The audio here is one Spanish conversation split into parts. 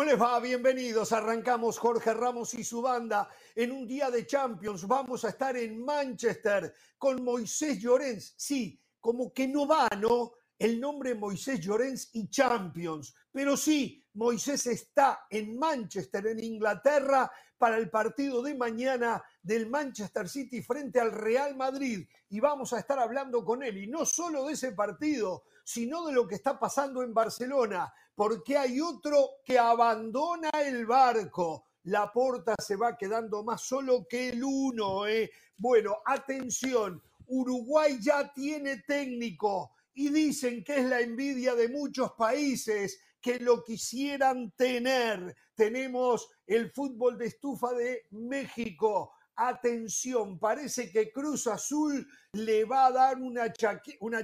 ¿Cómo les va? Bienvenidos. Arrancamos Jorge Ramos y su banda en un día de Champions. Vamos a estar en Manchester con Moisés Llorens. Sí, como que no va, ¿no? El nombre Moisés Llorens y Champions. Pero sí, Moisés está en Manchester, en Inglaterra, para el partido de mañana del Manchester City frente al Real Madrid. Y vamos a estar hablando con él. Y no solo de ese partido, sino de lo que está pasando en Barcelona porque hay otro que abandona el barco. La porta se va quedando más solo que el uno. ¿eh? Bueno, atención, Uruguay ya tiene técnico y dicen que es la envidia de muchos países que lo quisieran tener. Tenemos el fútbol de estufa de México. Atención, parece que Cruz Azul le va a dar una,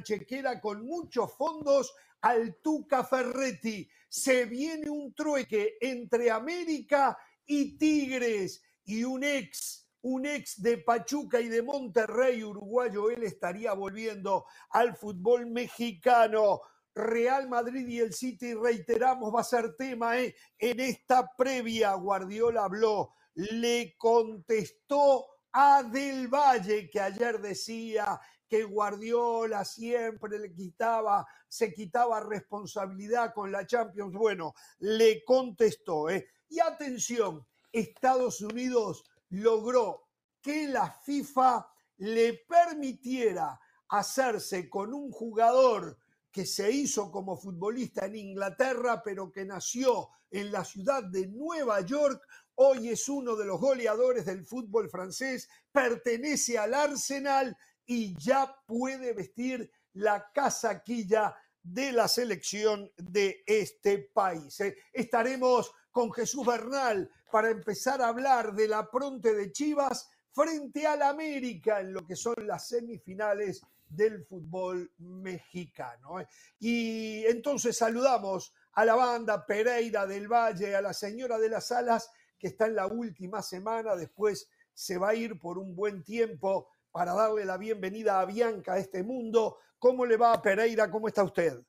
chequera con muchos fondos al Tuca Ferretti. Se viene un trueque entre América y Tigres y un ex, un ex de Pachuca y de Monterrey, uruguayo, él estaría volviendo al fútbol mexicano. Real Madrid y el City, reiteramos, va a ser tema ¿eh? en esta previa. Guardiola habló, le contestó a Del Valle, que ayer decía que Guardiola siempre le quitaba, se quitaba responsabilidad con la Champions. Bueno, le contestó. ¿eh? Y atención, Estados Unidos logró que la FIFA le permitiera hacerse con un jugador que se hizo como futbolista en Inglaterra, pero que nació en la ciudad de Nueva York, hoy es uno de los goleadores del fútbol francés, pertenece al Arsenal y ya puede vestir la casaquilla de la selección de este país. ¿eh? Estaremos con Jesús Bernal para empezar a hablar de la pronte de Chivas frente al América en lo que son las semifinales del fútbol mexicano. ¿eh? Y entonces saludamos a la banda Pereira del Valle, a la señora de las Alas, que está en la última semana, después se va a ir por un buen tiempo para darle la bienvenida a Bianca a este mundo. ¿Cómo le va a Pereira? ¿Cómo está usted?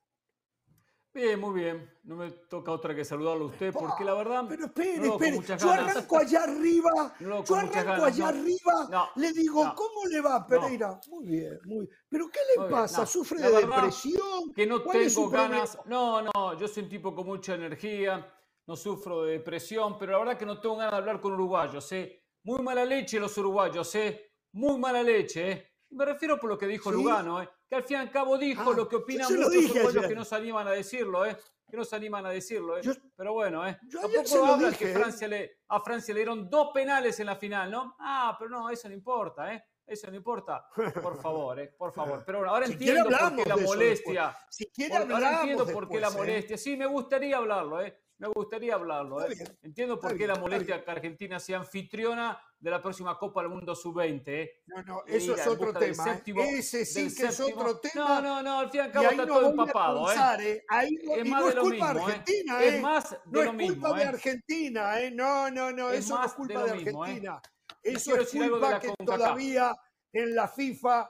Bien, muy bien. No me toca otra que saludarlo a usted, porque la verdad. Pero espere, espere. Yo arranco allá arriba. yo arranco allá arriba. le digo, ¿cómo le va, Pereira? Muy bien, muy bien. ¿Pero qué le pasa? ¿Sufre de depresión? Que no tengo ganas. No, no, yo soy un tipo con mucha energía. No sufro de depresión, pero la verdad que no tengo ganas de hablar con uruguayos. ¿eh? Muy mala leche los uruguayos. ¿eh? muy mala leche, ¿eh? Me refiero por lo que dijo Lugano, ¿eh? que al fin y al cabo dijo ah, lo que opinan muchos uruguayos que no se animan a decirlo, ¿eh? que no se animan a decirlo. ¿eh? Pero bueno, ¿eh? tampoco hablan que ¿eh? Francia le, a Francia le dieron dos penales en la final, ¿no? Ah, pero no, eso no importa, ¿eh? Eso no importa. Por favor, ¿eh? por favor. Pero ahora entiendo por qué la molestia. Si quiere ahora entiendo por qué la ¿eh? molestia. Sí, me gustaría hablarlo, ¿eh? Me gustaría hablarlo. ¿eh? Entiendo por qué la molestia que Argentina sea anfitriona de la próxima Copa del Mundo Sub-20. ¿eh? No, no, eso es otro tema. ¿eh? Ese sí que es otro tema. No, no, no, al fin y al cabo está todo empapado. ¿eh? Ahí es más no es culpa de Argentina. ¿eh? Es más de no lo mismo. es culpa de Argentina. ¿eh? No, no, no, eso no es culpa de, Argentina. Eso es culpa que todavía en la FIFA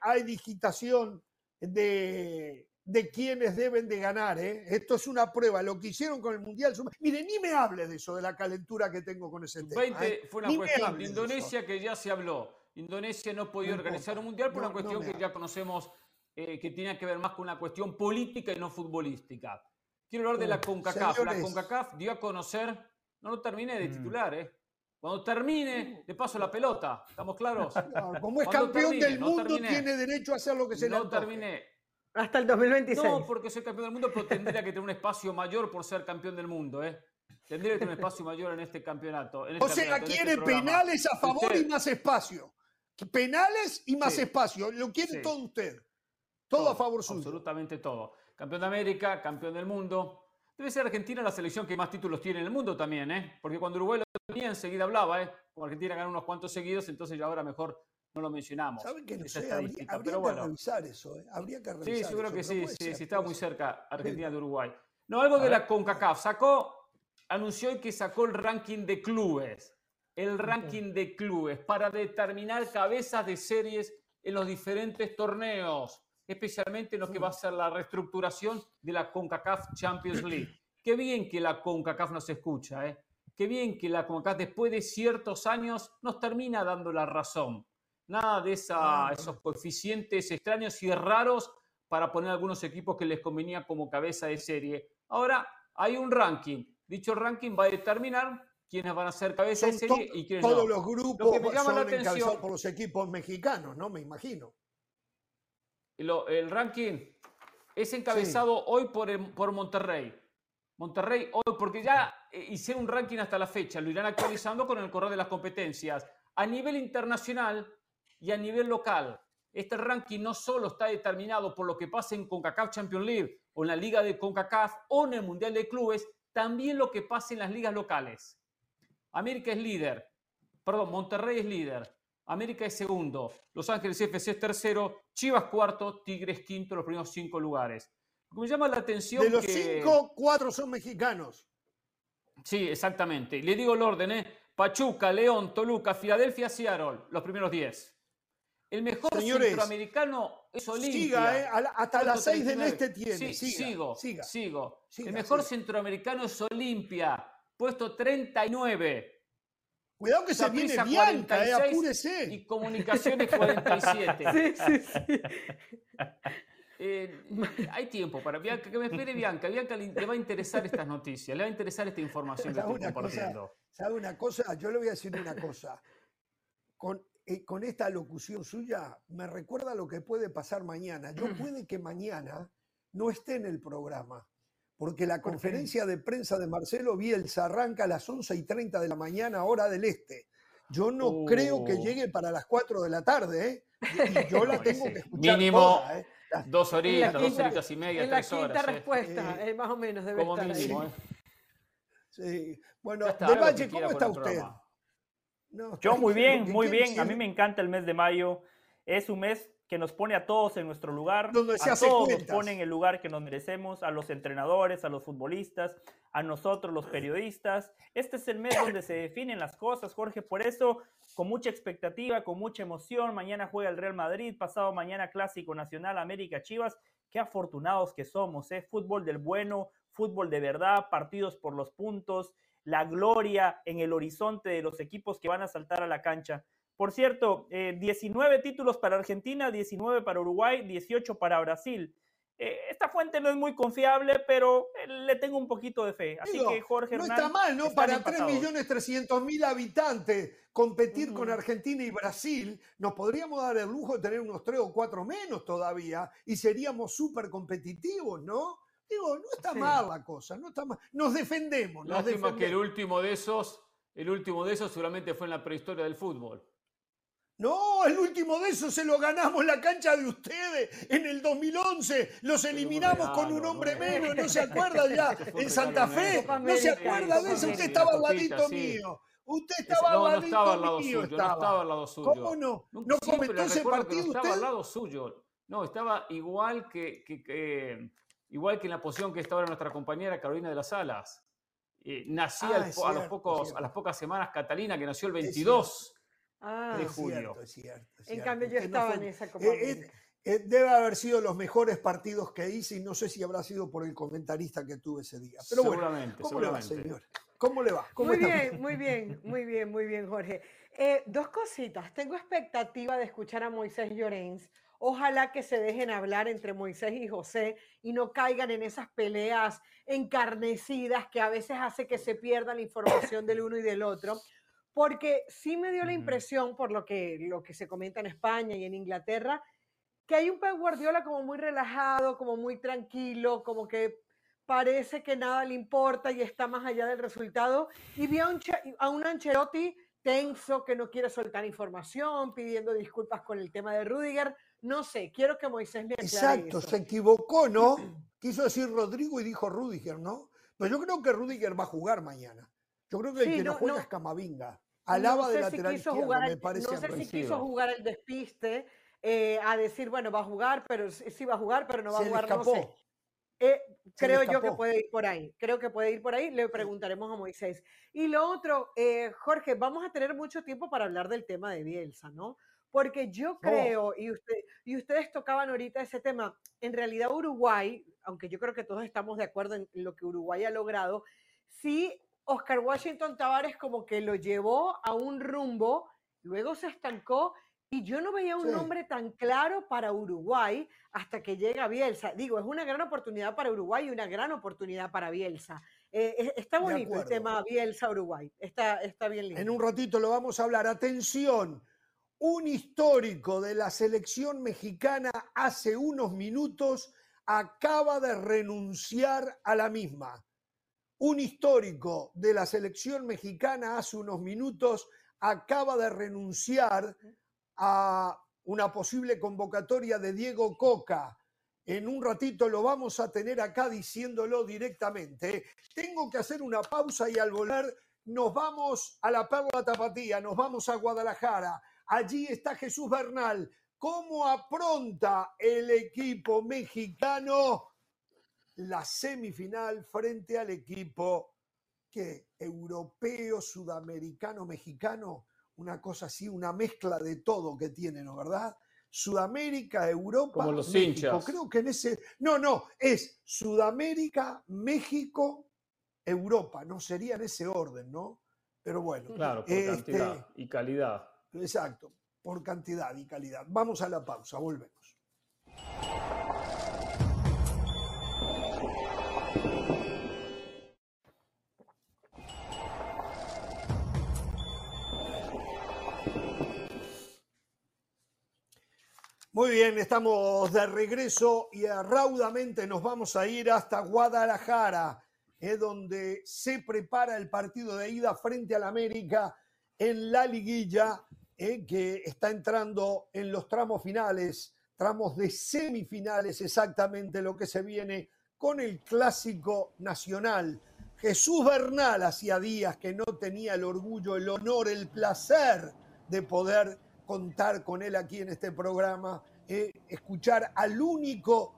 hay digitación de de quienes deben de ganar. ¿eh? Esto es una prueba. Lo que hicieron con el Mundial. Mire, ni me hable de eso, de la calentura que tengo con ese tema. 20 ¿eh? fue una cuestión de Indonesia que ya se habló. Indonesia no podía organizar un Mundial por una cuestión que ya conocemos eh, que tenía que ver más con una cuestión política y no futbolística. Quiero hablar de la CONCACAF. La CONCACAF dio a conocer, no lo termine de mm. titular, ¿eh? Cuando termine, le paso la pelota. ¿Estamos claros? como es campeón del mundo, tiene derecho a hacer lo que se le No terminé. Hasta el 2026. No, porque soy campeón del mundo, pero tendría que tener un espacio mayor por ser campeón del mundo, ¿eh? Tendría que tener un espacio mayor en este campeonato. Este o sea, este quiere penales a favor y más espacio. Penales y más espacio. Lo quiere todo usted. Todo, a favor suyo. Absolutamente todo. Campeón de América, campeón del mundo. Debe ser Argentina la selección que más títulos tiene en el mundo también, ¿eh? Porque cuando Uruguay lo tenía, enseguida hablaba, ¿eh? Como Argentina ganó unos cuantos seguidos, entonces ya ahora mejor no lo mencionamos. ¿Saben que no sé? Habría, que revisar eso, ¿eh? Habría que revisar Sí, yo creo que sí, sí, sí, estaba muy cerca Argentina de Uruguay. No, algo de la CONCACAF. Sacó, anunció que sacó el ranking de clubes. El ranking de clubes para determinar cabezas de series en los diferentes torneos, especialmente en lo que va a ser la reestructuración de la CONCACAF Champions League. Qué bien que la CONCACAF nos escucha, ¿eh? Qué bien que la CONCACAF después de ciertos años nos termina dando la razón. Nada de esos coeficientes extraños y raros para poner algunos equipos que les convenía como cabeza de serie. Ahora hay un ranking. Dicho ranking va a determinar quiénes van a ser cabeza de serie y quiénes Todos los grupos son encabezados por los equipos mexicanos, ¿no? Me imagino. el ranking es encabezado hoy por, por Monterrey. Monterrey hoy, porque ya eh, hicieron un ranking hasta la fecha, lo irán actualizando con el correo de las competencias. A nivel internacional y a nivel local, este ranking no solo está determinado por lo que pasa en CONCACAF Champions League o en la Liga de CONCACAF o en el Mundial de Clubes, también lo que pasa en las ligas locales. América es líder, perdón, Monterrey es líder, América es segundo, Los Ángeles FC es tercero, Chivas cuarto, Tigres quinto, los primeros cinco lugares. Me llama la atención. De los cinco, cuatro son mexicanos. Sí, exactamente. Le digo el orden, ¿eh? Pachuca, León, Toluca, Filadelfia, Seattle, los primeros diez. El mejor centroamericano es Olimpia. Siga, ¿eh? hasta las seis del este tiene. sigo, sigo. el mejor centroamericano es Olimpia, puesto 39. Cuidado que se viene Bianca, eh, apúrese. Y Comunicaciones 47. sí, sí, sí. Eh, hay tiempo para Bianca, que me espere Bianca. Bianca le, va a interesar estas noticias, le va a interesar esta información que estoy compartiendo. ¿Sabe una cosa? Yo le voy a decir una cosa. Con, eh, con esta locución suya, me recuerda lo que puede pasar mañana. Yo puede que mañana no esté en el programa, porque la conferencia de prensa de Marcelo Bielsa arranca a las 11 y 30 de la mañana, hora del este. Yo no creo que oh. llegue para las 4 de la tarde, ¿eh? Y yo la tengo que escuchar. Mínimo, ¿eh? Dos horitas, dos horitas y media, en tres la quinta respuesta, eh, más o menos debe como Mínimo, ¿eh? Sí. Bueno, De Valle, ¿cómo está usted? Yo muy bien, muy bien. A mí me encanta el mes de mayo. Es un mes que nos pone a todos en nuestro lugar, Donde a todos nos pone en el lugar que nos merecemos, a los entrenadores, a los futbolistas, a nosotros los periodistas. Este es el mes donde se definen las cosas, Jorge, por eso con mucha expectativa, con mucha emoción, mañana juega el Real Madrid, pasado mañana Clásico Nacional América Chivas, qué afortunados que somos, ¿eh? fútbol del bueno, fútbol de verdad, partidos por los puntos, la gloria en el horizonte de los equipos que van a saltar a la cancha. Por cierto, 19 eh, títulos para Argentina, 19 para Uruguay, 18 para Brasil. Eh, esta fuente no es muy confiable, pero eh, le tengo un poquito de fe. Así que Jorge No está mal, ¿no? Para 3.300.000 habitantes competir con Argentina y Brasil, nos podríamos dar el lujo de tener unos 3 o 4 menos todavía y seríamos súper competitivos, ¿no? Digo, no está mal la cosa, no está mal. Nos defendemos. Nos Lástima que el último de esos, el último de esos seguramente fue en la prehistoria del fútbol. No, el último de esos se lo ganamos en la cancha de ustedes en el 2011. Los eliminamos con un hombre menos, ¿no se acuerda ya? En Santa Fe. ¿No se acuerda de eso? Usted estaba al ladito mío. Usted estaba al ladito no, estaba no estaba al lado suyo. ¿Cómo no? ¿No comentó ese partido usted? Estaba al lado suyo. No, estaba igual que, igual que en la posición que estaba nuestra compañera Carolina de las Alas. Eh, nacía ah, a, los pocos, a las pocas semanas Catalina, que nació el 22 ah, de julio. En cambio, yo estaba en esa Copa eh, eh, eh, debe haber sido los mejores partidos que hice y no sé si habrá sido por el comentarista que tuve ese día. Pero seguramente, ¿cómo seguramente. le va, señor? ¿Cómo le va? muy bien, muy bien, muy bien, muy bien, Jorge. dos cositas. Tengo expectativa de escuchar a Moisés Llorens. Ojalá que se dejen hablar entre Moisés y José y no caigan en esas peleas encarnecidas que a veces hace que se pierda la información del uno y del otro porque sí me dio la impresión, por lo que, lo que se comenta en España y en Inglaterra, que hay un Pep Guardiola como muy relajado, como muy tranquilo, como que parece que nada le importa y está más allá del resultado. Y vi a un, a un Ancelotti tenso, que no quiere soltar información, pidiendo disculpas con el tema de Rudiger. No sé, quiero que Moisés me aclare Exacto, se equivocó, ¿no? Quiso decir Rodrigo y dijo Rudiger, ¿no? Pero yo creo que Rudiger va a jugar mañana. Yo creo que el que no, juega es Camavinga. Alaba de lateral izquierdo, me parece No sé si quiso jugar el despiste eh, a decir, bueno, va a jugar, pero sí va a jugar, pero no va a jugar, no sé. Eh, creo yo que puede ir por ahí. Creo que puede ir por ahí. Le preguntaremos a Moisés. Y lo otro, eh, Jorge, vamos a tener mucho tiempo para hablar del tema de Bielsa, ¿no? Porque yo creo, y, usted, y ustedes tocaban ahorita ese tema, en realidad Uruguay, aunque yo creo que todos estamos de acuerdo en lo que Uruguay ha logrado, sí, Oscar Washington Tavares como que lo llevó a un rumbo, luego se estancó y yo no veía un nombre tan claro para Uruguay hasta que llega Bielsa. Digo, es una gran oportunidad para Uruguay y una gran oportunidad para Bielsa. Eh, está bonito el tema Bielsa-Uruguay. Está, está bien lindo. En un ratito lo vamos a hablar. Atención, un histórico de la selección mexicana hace unos minutos acaba de renunciar a la misma. Un histórico de la selección mexicana hace unos minutos acaba de renunciar a una posible convocatoria de Diego Coca. En un ratito lo vamos a tener acá diciéndolo directamente. Tengo que hacer una pausa y al volver nos vamos a la Perla Tapatía, nos vamos a Guadalajara. Allí está Jesús Bernal. ¿Cómo apronta el equipo mexicano la semifinal frente al equipo que europeo, sudamericano, mexicano? una cosa así, una mezcla de todo que tiene, ¿no verdad? Sudamérica, Europa, Como los México. hinchas. Creo que en ese. No, no, es Sudamérica, México, Europa. No sería en ese orden, ¿no? Pero bueno. Claro, por este, cantidad y calidad. Exacto, por cantidad y calidad. Vamos a la pausa, volvemos. Muy bien, estamos de regreso y raudamente nos vamos a ir hasta Guadalajara, eh, donde se prepara el partido de ida frente al América en la liguilla, eh, que está entrando en los tramos finales, tramos de semifinales, exactamente lo que se viene con el clásico nacional. Jesús Bernal hacía días que no tenía el orgullo, el honor, el placer de poder contar con él aquí en este programa, eh, escuchar al único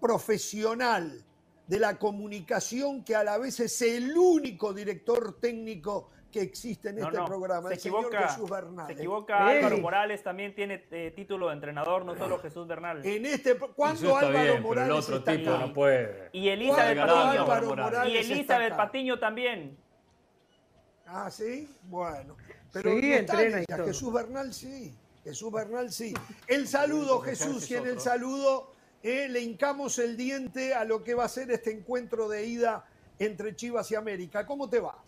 profesional de la comunicación que a la vez es el único director técnico que existe en No, este no, programa, se el señor equivoca, Jesús Bernal. Se equivoca Ey. Álvaro Morales, también tiene eh, título de entrenador, no solo Jesús Bernal. En este, cuando Álvaro bien, pero el Morales otro está tipo acá? no puede. Y Elizabeth Patiño. Morales Morales Y Elizabeth. Patiño también. Ah, sí, bueno. Pero Sí, entrena. Jesús Bernal sí. Jesús Bernal sí. El saludo, Jesús, y en el saludo eh, le hincamos el diente a lo que va a ser este encuentro de ida entre Chivas y América. ¿Cómo te va?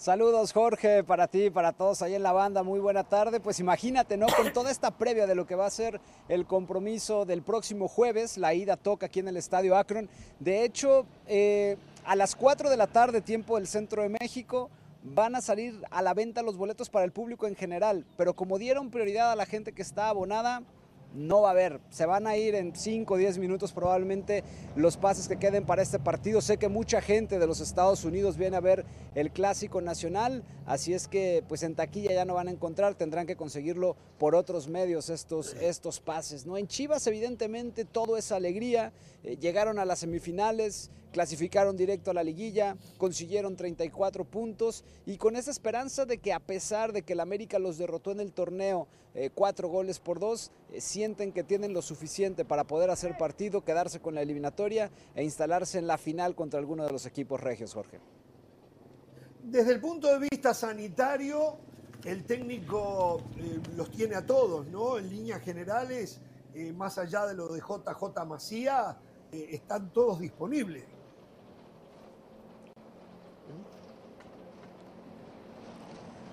Saludos Jorge, para ti, para todos ahí en la banda, muy buena tarde. Pues imagínate, ¿no? Con toda esta previa de lo que va a ser el compromiso del próximo jueves, la ida toca aquí en el Estadio Akron. De hecho, eh, a las 4 de la tarde, tiempo del centro de México, van a salir a la venta los boletos para el público en general, pero como dieron prioridad a la gente que está abonada, no va a haber. Se van a ir en 5 o 10 minutos probablemente los pases que queden para este partido. Sé que mucha gente de los Estados Unidos viene a ver el clásico nacional, así es que pues en taquilla ya no van a encontrar, tendrán que conseguirlo por otros medios estos, estos pases. ¿no? En Chivas evidentemente todo es alegría, eh, llegaron a las semifinales, clasificaron directo a la liguilla, consiguieron 34 puntos y con esa esperanza de que a pesar de que el América los derrotó en el torneo eh, cuatro goles por dos, eh, sienten que tienen lo suficiente para poder hacer partido, quedarse con la eliminatoria e instalarse en la final contra alguno de los equipos regios, Jorge. Desde el punto de vista sanitario, el técnico eh, los tiene a todos, ¿no? En líneas generales, más allá de lo de JJ Macía, están todos disponibles.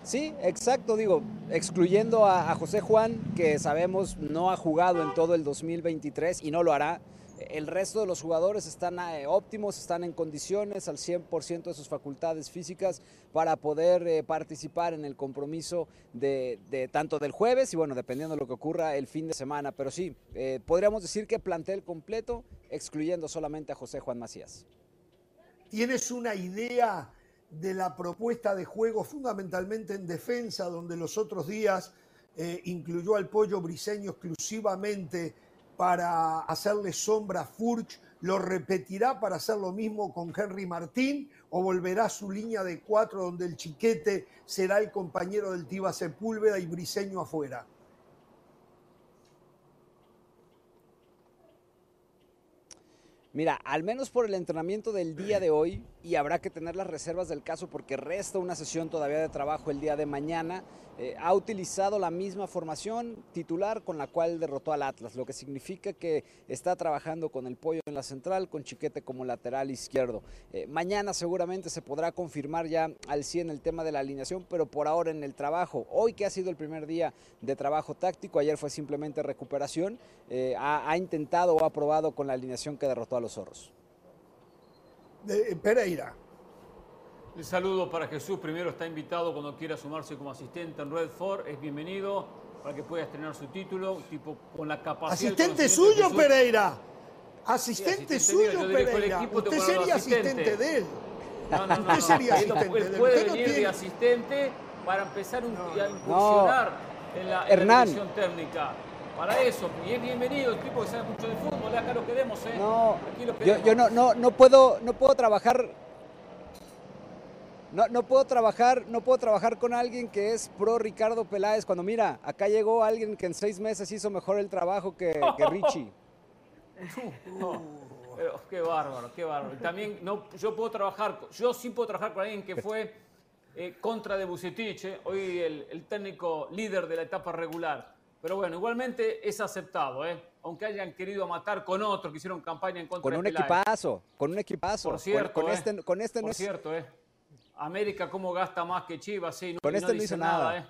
Sí, exacto, digo, excluyendo a, José Juan, que sabemos no ha jugado en todo el 2023 y no lo hará. El resto de los jugadores están eh, óptimos, están en condiciones al 100% de sus facultades físicas para poder eh, participar en el compromiso de, de tanto del jueves y bueno, dependiendo de lo que ocurra el fin de semana. Pero sí, eh, podríamos decir que plantel completo, excluyendo solamente a José Juan Macías. ¿Tienes una idea de la propuesta de juego fundamentalmente en defensa, donde los otros días eh, incluyó al pollo briseño exclusivamente para hacerle sombra a Furch, ¿Lo repetirá para hacer lo mismo con Henry Martín o volverá a su línea de cuatro donde el chiquete será el compañero del Tiba Sepúlveda y Briseño afuera? Mira, al menos por el entrenamiento del día de hoy, y habrá que tener las reservas del caso porque resta una sesión todavía de trabajo el día de mañana, eh, ha utilizado la misma formación titular con la cual derrotó al Atlas, lo que significa que está trabajando con el pollo en la central, con Chiquete como lateral izquierdo. Eh, mañana seguramente se podrá confirmar ya al 100 el tema de la alineación, pero por ahora en el trabajo, hoy que ha sido el primer día de trabajo táctico, ayer fue simplemente recuperación, eh, ha, ha, intentado o ha probado con la alineación que derrotó a los zorros. De Pereira. El saludo para Jesús. Primero está invitado cuando quiera sumarse como asistente en Redford. Es bienvenido para que pueda estrenar su título, tipo con la capacidad. Asistente suyo, Pereira. Asistente, sí, asistente suyo, Pereira. Equipo, Usted sería asistente. asistente de él. No, no, no. Usted sería asistente él de él. puede venir tiene... de asistente para empezar un, no, a incursionar en la, en la dirección técnica para eso. Y es bienvenido, el tipo que sabe mucho de fútbol, acá lo queremos, ¿eh? No, lo queremos. Yo, yo no, no, no, puedo, no puedo trabajar no, no, puedo trabajar, no puedo trabajar con alguien que es pro Ricardo Peláez cuando mira, acá llegó alguien que en seis meses hizo mejor el trabajo que, que Richie. pero, qué bárbaro, qué bárbaro. También no, yo puedo trabajar, yo sí puedo trabajar con alguien que fue eh, contra de Bucetich, eh, hoy el, el, técnico líder de la etapa regular. Pero bueno, igualmente es aceptado, ¿eh? aunque hayan querido matar con otros que hicieron campaña en contra con de un Peláez. equipazo, con un equipazo. Por cierto, con, con eh, este, con este no por es... cierto, eh. América cómo gasta más que Chivas, sí, no, Con y este no dice nada. nada, ¿eh?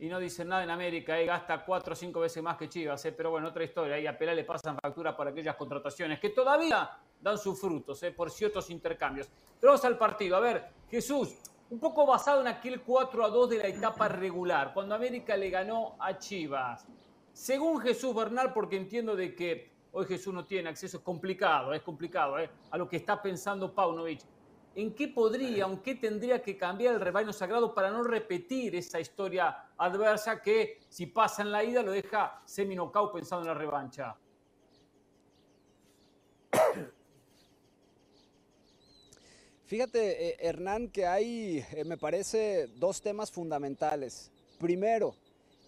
Y no dicen nada en América, ¿eh? gasta cuatro o cinco veces más que Chivas, ¿eh? pero bueno, otra historia. Ahí a Pelé le pasan factura por aquellas contrataciones que todavía dan sus frutos ¿eh? por ciertos intercambios. Pero vamos al partido. A ver, Jesús, un poco basado en aquel 4 a 2 de la etapa regular, cuando América le ganó a Chivas. Según Jesús Bernal, porque entiendo de que hoy Jesús no tiene acceso, es complicado, es complicado, ¿eh? a lo que está pensando Paunovic. ¿En qué podría, en qué tendría que cambiar el rebaño sagrado para no repetir esa historia adversa que si pasa en la ida lo deja semi-knockout pensando en la revancha? Fíjate, eh, Hernán, que hay, eh, me parece, dos temas fundamentales. Primero,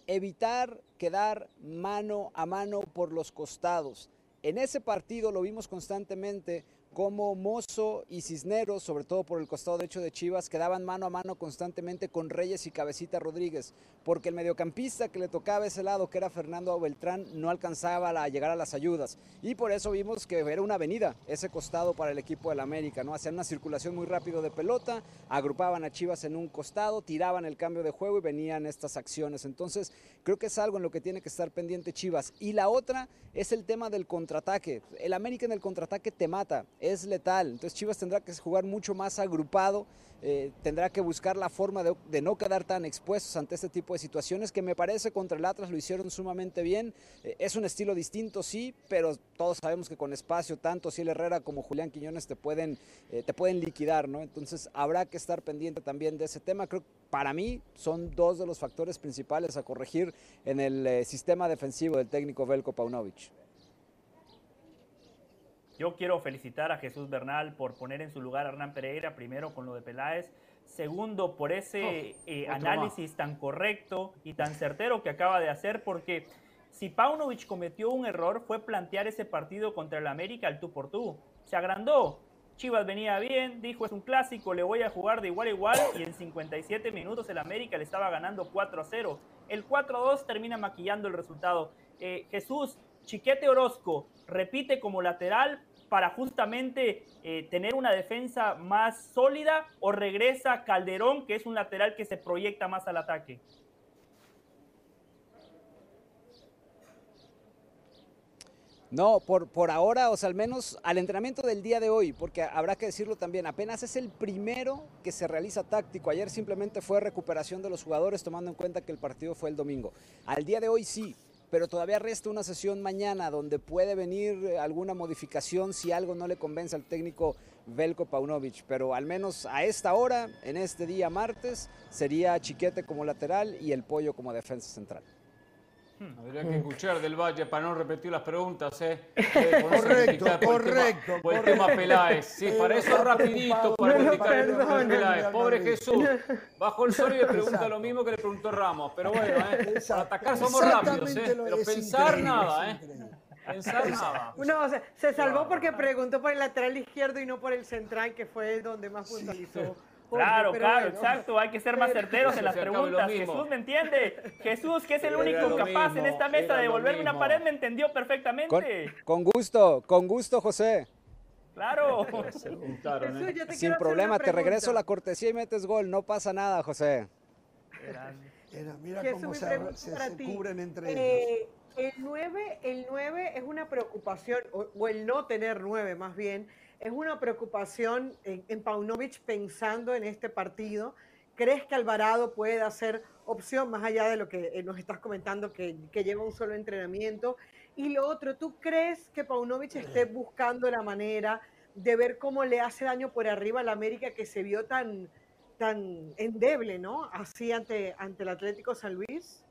evitar quedar mano a mano por los costados. En ese partido lo vimos constantemente como Mozo y Cisneros, sobre todo por el costado derecho de Chivas, quedaban mano a mano constantemente con Reyes y Cabecita Rodríguez, porque el mediocampista que le tocaba ese lado, que era Fernando Beltrán, no alcanzaba a llegar a las ayudas. Y por eso vimos que era una avenida ese costado para el equipo del América, ¿no? Hacían una circulación muy rápido de pelota, agrupaban a Chivas en un costado, tiraban el cambio de juego y venían estas acciones. Entonces, creo que es algo en lo que tiene que estar pendiente Chivas. Y la otra es el tema del contraataque. El América en el contraataque te mata es letal. Entonces Chivas tendrá que jugar mucho más agrupado, eh, tendrá que buscar la forma de, no quedar tan expuestos ante este tipo de situaciones que me parece contra el Atlas lo hicieron sumamente bien. Eh, es un estilo distinto, sí, pero todos sabemos que con espacio tanto Ciel Herrera como Julián Quiñones te pueden, eh, te pueden liquidar, ¿no? Entonces habrá que estar pendiente también de ese tema. Creo que para mí son dos de los factores principales a corregir en el sistema defensivo del técnico Velko Paunovic. Yo quiero felicitar a Jesús Bernal por poner en su lugar a Hernán Pereira, primero con lo de Peláez, segundo por ese Oh, eh, análisis tan correcto y tan certero que acaba de hacer, porque si Paunovic cometió un error fue plantear ese partido contra el América al tú por tú. Se agrandó. Chivas venía bien, dijo es un clásico, le voy a jugar de igual a igual y en 57 minutos el América le estaba ganando 4 a 0. El 4 a 2 termina maquillando el resultado. Eh, Jesús, Chiquete Orozco repite como lateral para justamente eh, tener una defensa más sólida o regresa Calderón, que es un lateral que se proyecta más al ataque? No, por, por ahora, o sea, al menos al entrenamiento del día de hoy, porque habrá que decirlo también, apenas es el primero que se realiza táctico. Ayer simplemente fue recuperación de los jugadores, tomando en cuenta que el partido fue el domingo. Al día de hoy sí, pero todavía resta una sesión mañana donde puede venir alguna modificación si algo no le convence al técnico Velko Paunovic. Pero al menos a esta hora, en este día martes, sería Chiquete como lateral y el Pollo como defensa central. Hmm. Habría que escuchar del Valle para no repetir las preguntas, ¿eh? correcto, correcto. Por el tema Peláez. Sí, para eso rapidito, para criticar el tema Peláez. Pobre Jesús, bajo el sol y le pregunta lo mismo que le preguntó Ramos. Pero bueno, ¿eh? para atacar somos rápidos, ¿eh? Pero pensar nada, ¿eh? Pensar nada. No, se salvó porque preguntó por el lateral izquierdo y no por el central, que fue el donde más puntualizó. Claro, claro, exacto. Hay que ser más certeros en las preguntas. Jesús me entiende. Jesús, que es el único capaz en esta mesa de devolverme una pared, me entendió perfectamente. Con, gusto, con gusto, José. Claro. ¿eh? Sin problema, te regreso la cortesía y metes gol. No pasa nada, José. mira cómo se, cubren entre eh, ellos. El 9, el 9 es una preocupación, o el no tener 9 más bien, ¿Es una preocupación en, en, Paunovic pensando en este partido? ¿Crees que Alvarado puede ser opción más allá de lo que eh, nos estás comentando, que, que lleva un solo entrenamiento? Y lo otro, ¿tú crees que Paunovic esté buscando la manera de ver cómo le hace daño por arriba al América que se vio tan, tan endeble, ¿no? Así ante, ante el Atlético San Luis.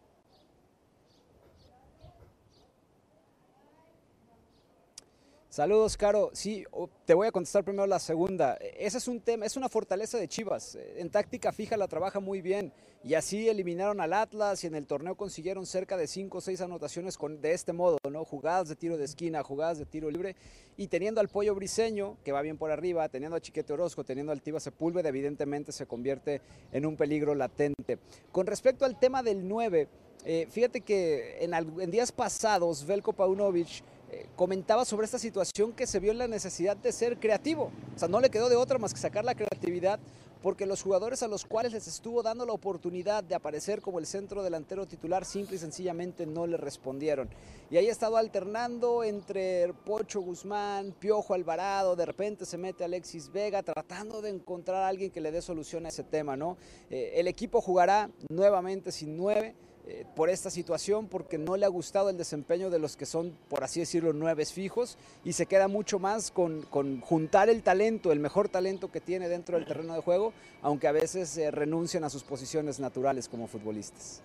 Saludos, Caro. Sí, te voy a contestar primero la segunda. Ese es un tema, es una fortaleza de Chivas. En táctica fija la trabaja muy bien y así eliminaron al Atlas y en el torneo consiguieron cerca de 5 o 6 anotaciones con, de este modo, ¿no? Jugadas de tiro de esquina, jugadas de tiro libre y teniendo al Pollo Briseño, que va bien por arriba, teniendo a Chiquete Orozco, teniendo al Tiva Sepúlveda, evidentemente se convierte en un peligro latente. Con respecto al tema del 9, eh, fíjate que en, en días pasados Velko Paunovic eh, comentaba sobre esta situación que se vio en la necesidad de ser creativo. O sea, no le quedó de otra más que sacar la creatividad porque los jugadores a los cuales les estuvo dando la oportunidad de aparecer como el centro delantero titular simple y sencillamente no le respondieron. Y ahí ha estado alternando entre Pocho Guzmán, Piojo Alvarado, de repente se mete Alexis Vega tratando de encontrar a alguien que le dé solución a ese tema, ¿no? Eh, el equipo jugará nuevamente sin nueve eh, por esta situación, porque no le ha gustado el desempeño de los que son, por así decirlo, nueve fijos, y se queda mucho más con, juntar el talento, el mejor talento que tiene dentro del terreno de juego, aunque a veces eh, renuncian a sus posiciones naturales como futbolistas.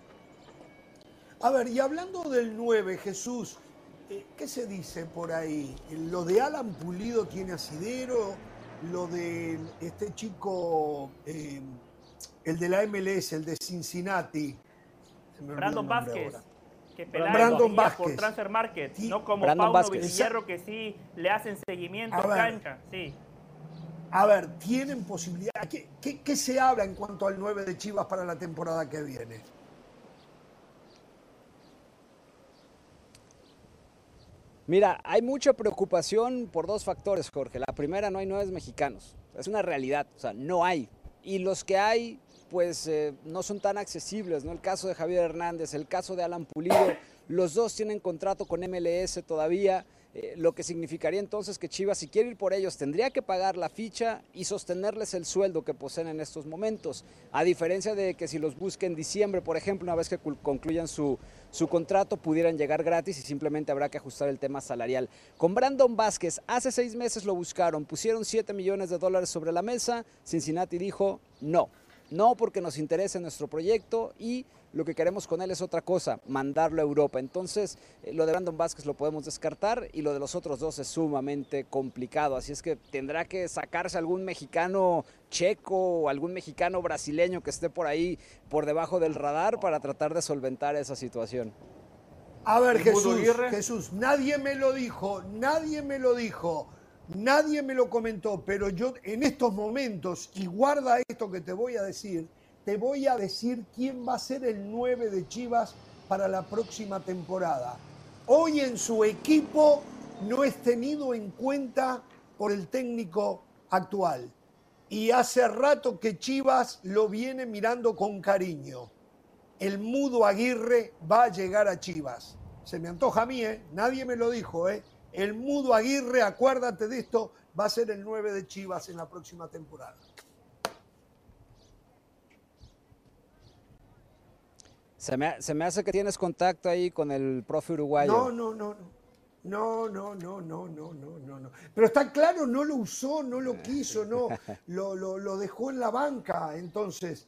A ver, y hablando del 9, Jesús, eh, ¿qué se dice por ahí? ¿Lo de Alan Pulido tiene asidero? ¿Lo de este chico, el de la MLS, el de Cincinnati? Brandon Vázquez. Que Brandon Vázquez. por Transfer Market, no como Brandon Pauno que sí le hacen seguimiento a cancha. Sí. A ver, ¿tienen posibilidad? ¿Qué, ¿Qué, se habla en cuanto al 9 de Chivas para la temporada que viene? Mira, hay mucha preocupación por dos factores, Jorge. La primera, no hay nueve mexicanos. Es una realidad, o sea, no hay. Y los que hay pues eh, no son tan accesibles, ¿no? El caso de Javier Hernández, el caso de Alan Pulido, los dos tienen contrato con MLS todavía, eh, lo que significaría entonces que Chivas, si quiere ir por ellos, tendría que pagar la ficha y sostenerles el sueldo que poseen en estos momentos, a diferencia de que si los busque en diciembre, por ejemplo, una vez que concluyan su, su contrato, pudieran llegar gratis y simplemente habrá que ajustar el tema salarial. Con Brandon Vázquez, hace seis meses lo buscaron, pusieron 7 millones de dólares sobre la mesa, Cincinnati dijo no no porque nos interese nuestro proyecto y lo que queremos con él es otra cosa, mandarlo a Europa. Entonces, eh, lo de Brandon Vázquez lo podemos descartar y lo de los otros dos es sumamente complicado. Así es que tendrá que sacarse algún mexicano checo o algún mexicano brasileño que esté por ahí por debajo del radar para tratar de solventar esa situación. A ver, Jesús, Jesús, nadie me lo dijo, nadie me lo dijo. Nadie me lo comentó, pero yo en estos momentos, y guarda esto que te voy a decir, te voy a decir quién va a ser el 9 de Chivas para la próxima temporada. Hoy en su equipo no es tenido en cuenta por el técnico actual. Y hace rato que Chivas lo viene mirando con cariño. El mudo Aguirre va a llegar a Chivas. Se me antoja a mí, ¿eh? Nadie me lo dijo, ¿eh? El Mudo Aguirre, acuérdate de esto, va a ser el 9 de Chivas en la próxima temporada. Se me, se me, hace que tienes contacto ahí con el profe uruguayo. No, no, no, no. No, no, no, no, no, no, no, Pero está claro, no lo usó, no lo quiso, no. Lo, lo, dejó en la banca. Entonces,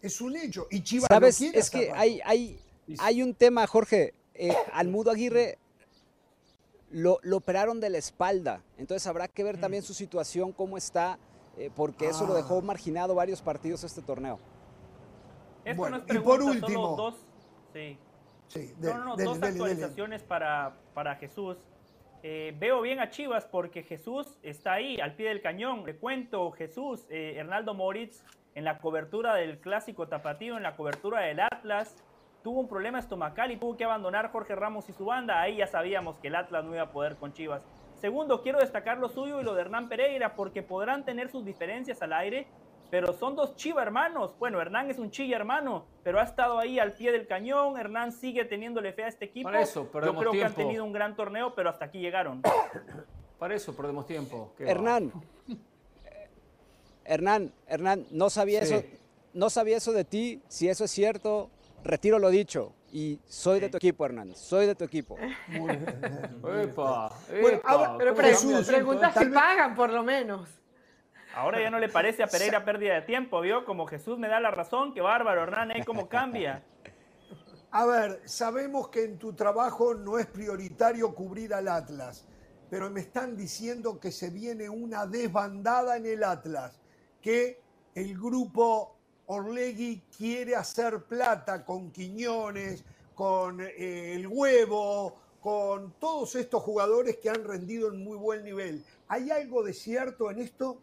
es un hecho. Y Chivas ¿Sabes? es que hay, hay, hay un tema, Jorge eh, al Mudo Aguirre lo, operaron de la espalda, entonces habrá que ver también su situación, cómo está, eh, porque eso lo dejó ah. marginado varios partidos este torneo. bueno, y por último, dos, sí. no, no, dos actualizaciones Para, para Jesús. Eh, veo bien a Chivas porque Jesús está ahí, al pie del cañón. Le cuento, Jesús, eh, Hernaldo Moritz, en la cobertura del clásico tapatío, en la cobertura del Atlas, tuvo un problema estomacal y tuvo que abandonar Jorge Ramos y su banda. Ahí ya sabíamos que el Atlas no iba a poder con Chivas. Segundo, quiero destacar lo suyo y lo de Hernán Pereira, porque podrán tener sus diferencias al aire, pero son dos Chiva hermanos. Bueno, Hernán es un Chilla hermano, pero ha estado ahí al pie del cañón. Hernán sigue teniéndole fe a este equipo. Para eso, Yo creo que han tenido un gran torneo, pero hasta aquí llegaron. Para eso perdemos tiempo. Hernán, Hernán, Hernán, no sabía eso, no sabía eso de ti. Si eso es cierto, retiro lo dicho. Y soy de tu equipo, Hernán. Soy de tu equipo. epa, pero pregunta si pagan, por lo menos. Ahora ya no le parece a Pereira pérdida de tiempo, ¿vio? Como Jesús me da la razón, qué bárbaro, Hernán, ¿eh? ¿Cómo cambia? A ver, sabemos que en tu trabajo no es prioritario cubrir al Atlas, pero me están diciendo que se viene una desbandada en el Atlas, que el grupo Orlegui quiere hacer plata con Quiñones, con eh, el huevo, con todos estos jugadores que han rendido en muy buen nivel. ¿Hay algo de cierto en esto?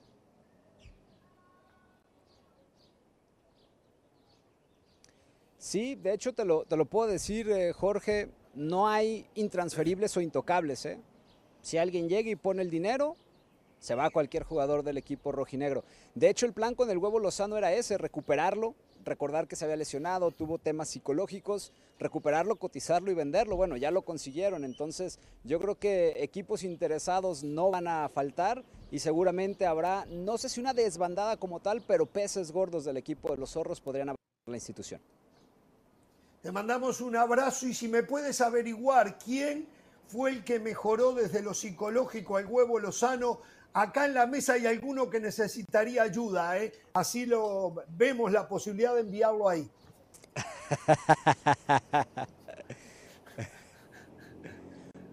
Sí, de hecho te lo, te lo puedo decir, eh, Jorge, no hay intransferibles o intocables. ¿eh? Si alguien llega y pone el dinero, se va a cualquier jugador del equipo rojinegro. De hecho, el plan con el huevo Lozano era ese, recuperarlo, recordar que se había lesionado, tuvo temas psicológicos, recuperarlo, cotizarlo y venderlo. Bueno, ya lo consiguieron, entonces yo creo que equipos interesados no van a faltar y seguramente habrá, no sé si una desbandada como tal, pero peces gordos del equipo de los zorros podrían haber la institución. Te mandamos un abrazo y si me puedes averiguar quién fue el que mejoró desde lo psicológico al huevo Lozano, acá en la mesa hay alguno que necesitaría ayuda, ¿eh? así lo vemos la posibilidad de enviarlo ahí.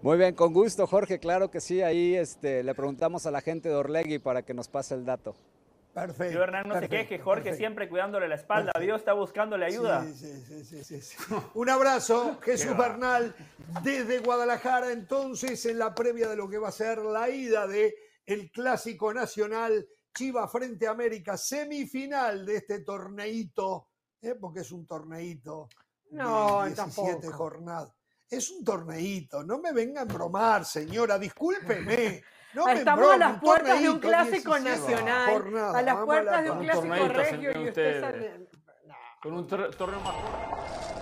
Muy bien, con gusto, Jorge, claro que sí, ahí este, le preguntamos a la gente de Orlegui para que nos pase el dato. Perfecto. Yo, Hernán, no se queje, Jorge siempre cuidándole la espalda. Dios está buscándole ayuda. Sí, sí, sí, sí, Un abrazo, Jesús Bernal, desde Guadalajara, entonces, en la previa de lo que va a ser la ida de el Clásico Nacional Chiva frente a América, semifinal de este torneito, ¿eh? porque es un torneito no, de 17 jornadas. Es un torneito, no me vengan a bromar, señora, discúlpeme. Estamos a las puertas de un clásico nacional, a las puertas de un, clásico regio y usted sale... Con un torneo más.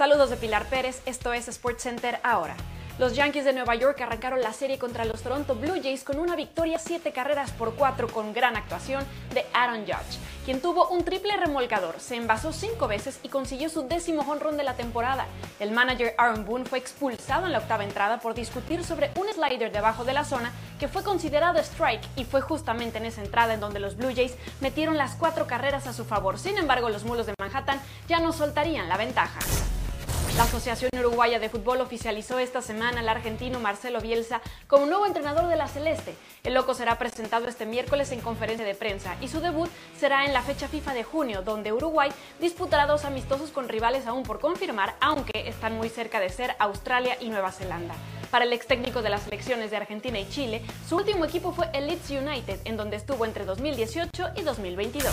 Saludos de Pilar Pérez, esto es Sports Center ahora. Los Yankees de Nueva York arrancaron la serie contra los Toronto Blue Jays con una victoria 7 carreras por 4 con gran actuación de Aaron Judge, quien tuvo un triple remolcador, se envasó 5 veces y consiguió su décimo honrón de la temporada. El manager Aaron Boone fue expulsado en la octava entrada por discutir sobre un slider debajo de la zona que fue considerado strike y fue justamente en esa entrada en donde los Blue Jays metieron las 4 carreras a su favor. Sin embargo, los mulos de Manhattan ya no soltarían la ventaja. La Asociación Uruguaya de Fútbol oficializó esta semana al argentino Marcelo Bielsa como nuevo entrenador de la Celeste. El loco será presentado este miércoles en conferencia de prensa y su debut será en la fecha FIFA de junio, donde Uruguay disputará dos amistosos con rivales aún por confirmar, aunque están muy cerca de ser Australia y Nueva Zelanda. Para el ex técnico de las selecciones de Argentina y Chile, su último equipo fue el Leeds United, en donde estuvo entre 2018 y 2022.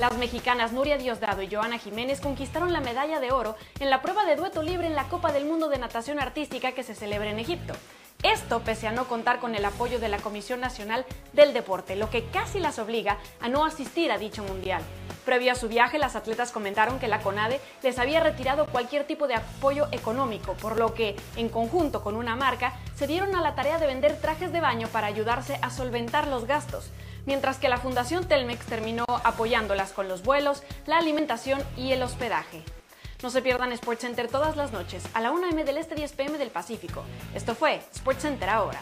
Las mexicanas Nuria Diosdado y Joana Jiménez conquistaron la medalla de oro en la prueba de dueto libre en la Copa del Mundo de Natación Artística que se celebra en Egipto. Esto pese a no contar con el apoyo de la Comisión Nacional del Deporte, lo que casi las obliga a no asistir a dicho mundial. Previo a su viaje, las atletas comentaron que la CONADE les había retirado cualquier tipo de apoyo económico, por lo que, en conjunto con una marca, se dieron a la tarea de vender trajes de baño para ayudarse a solventar los gastos mientras que la Fundación Telmex terminó apoyándolas con los vuelos, la alimentación y el hospedaje. No se pierdan SportsCenter todas las noches a la 1 m del Este 10 pm del Pacífico. Esto fue SportsCenter ahora.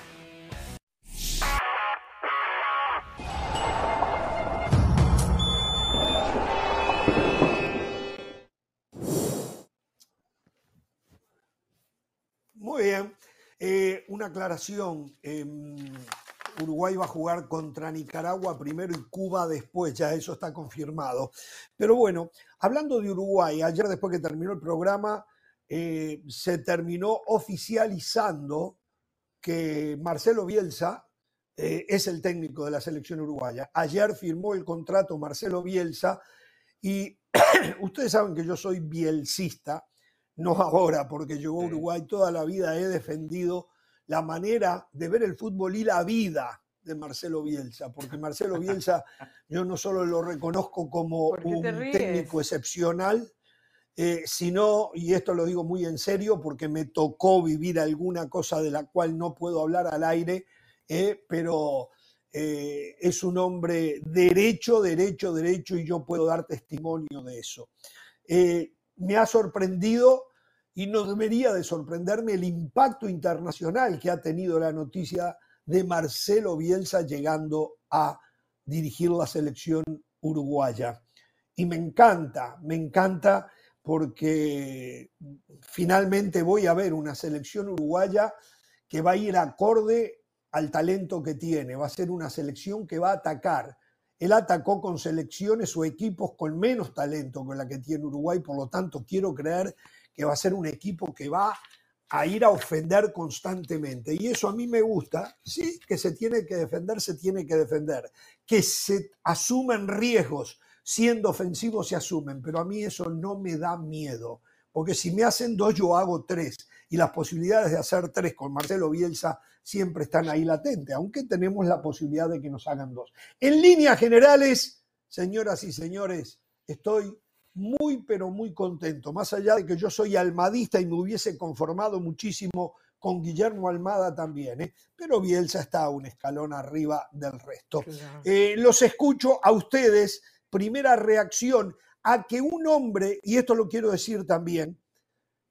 Muy bien. Eh, una aclaración. Em, Uruguay va a jugar contra Nicaragua primero y Cuba después, ya eso está confirmado. Pero bueno, hablando de Uruguay, ayer después que terminó el programa, eh, se terminó oficializando que Marcelo Bielsa eh, es el técnico de la selección uruguaya. Ayer firmó el contrato Marcelo Bielsa y ustedes saben que yo soy bielcista, no ahora, porque yo a Uruguay toda la vida he defendido la manera de ver el fútbol y la vida de Marcelo Bielsa, porque Marcelo Bielsa yo no solo lo reconozco como un técnico excepcional, eh, sino, y esto lo digo muy en serio, porque me tocó vivir alguna cosa de la cual no puedo hablar al aire, eh, pero eh, es un hombre derecho, derecho, derecho, y yo puedo dar testimonio de eso. me ha sorprendido y no debería de sorprenderme el impacto internacional que ha tenido la noticia de Marcelo Bielsa llegando a dirigir la selección uruguaya. Y me encanta, me encanta porque finalmente voy a ver una selección uruguaya que va a ir acorde al talento que tiene, va a ser una selección que va a atacar. Él atacó con selecciones o equipos con menos talento que la que tiene Uruguay, por lo tanto quiero creer que va a ser un equipo que va a ir a ofender constantemente. Y eso a mí me gusta. Sí, que se tiene que defender, se tiene que defender. Que se asumen riesgos, siendo ofensivos se asumen, pero a mí eso no me da miedo. Porque si me hacen dos, yo hago tres. Y las posibilidades de hacer tres con Marcelo Bielsa siempre están ahí latentes, aunque tenemos la posibilidad de que nos hagan dos. En líneas generales, señoras y señores, estoy muy, pero muy contento, más allá de que yo soy almadista y me hubiese conformado muchísimo con Guillermo Almada también, ¿eh? pero Bielsa está un escalón arriba del resto. Eh, los escucho a ustedes, primera reacción a que un hombre, y esto lo quiero decir también,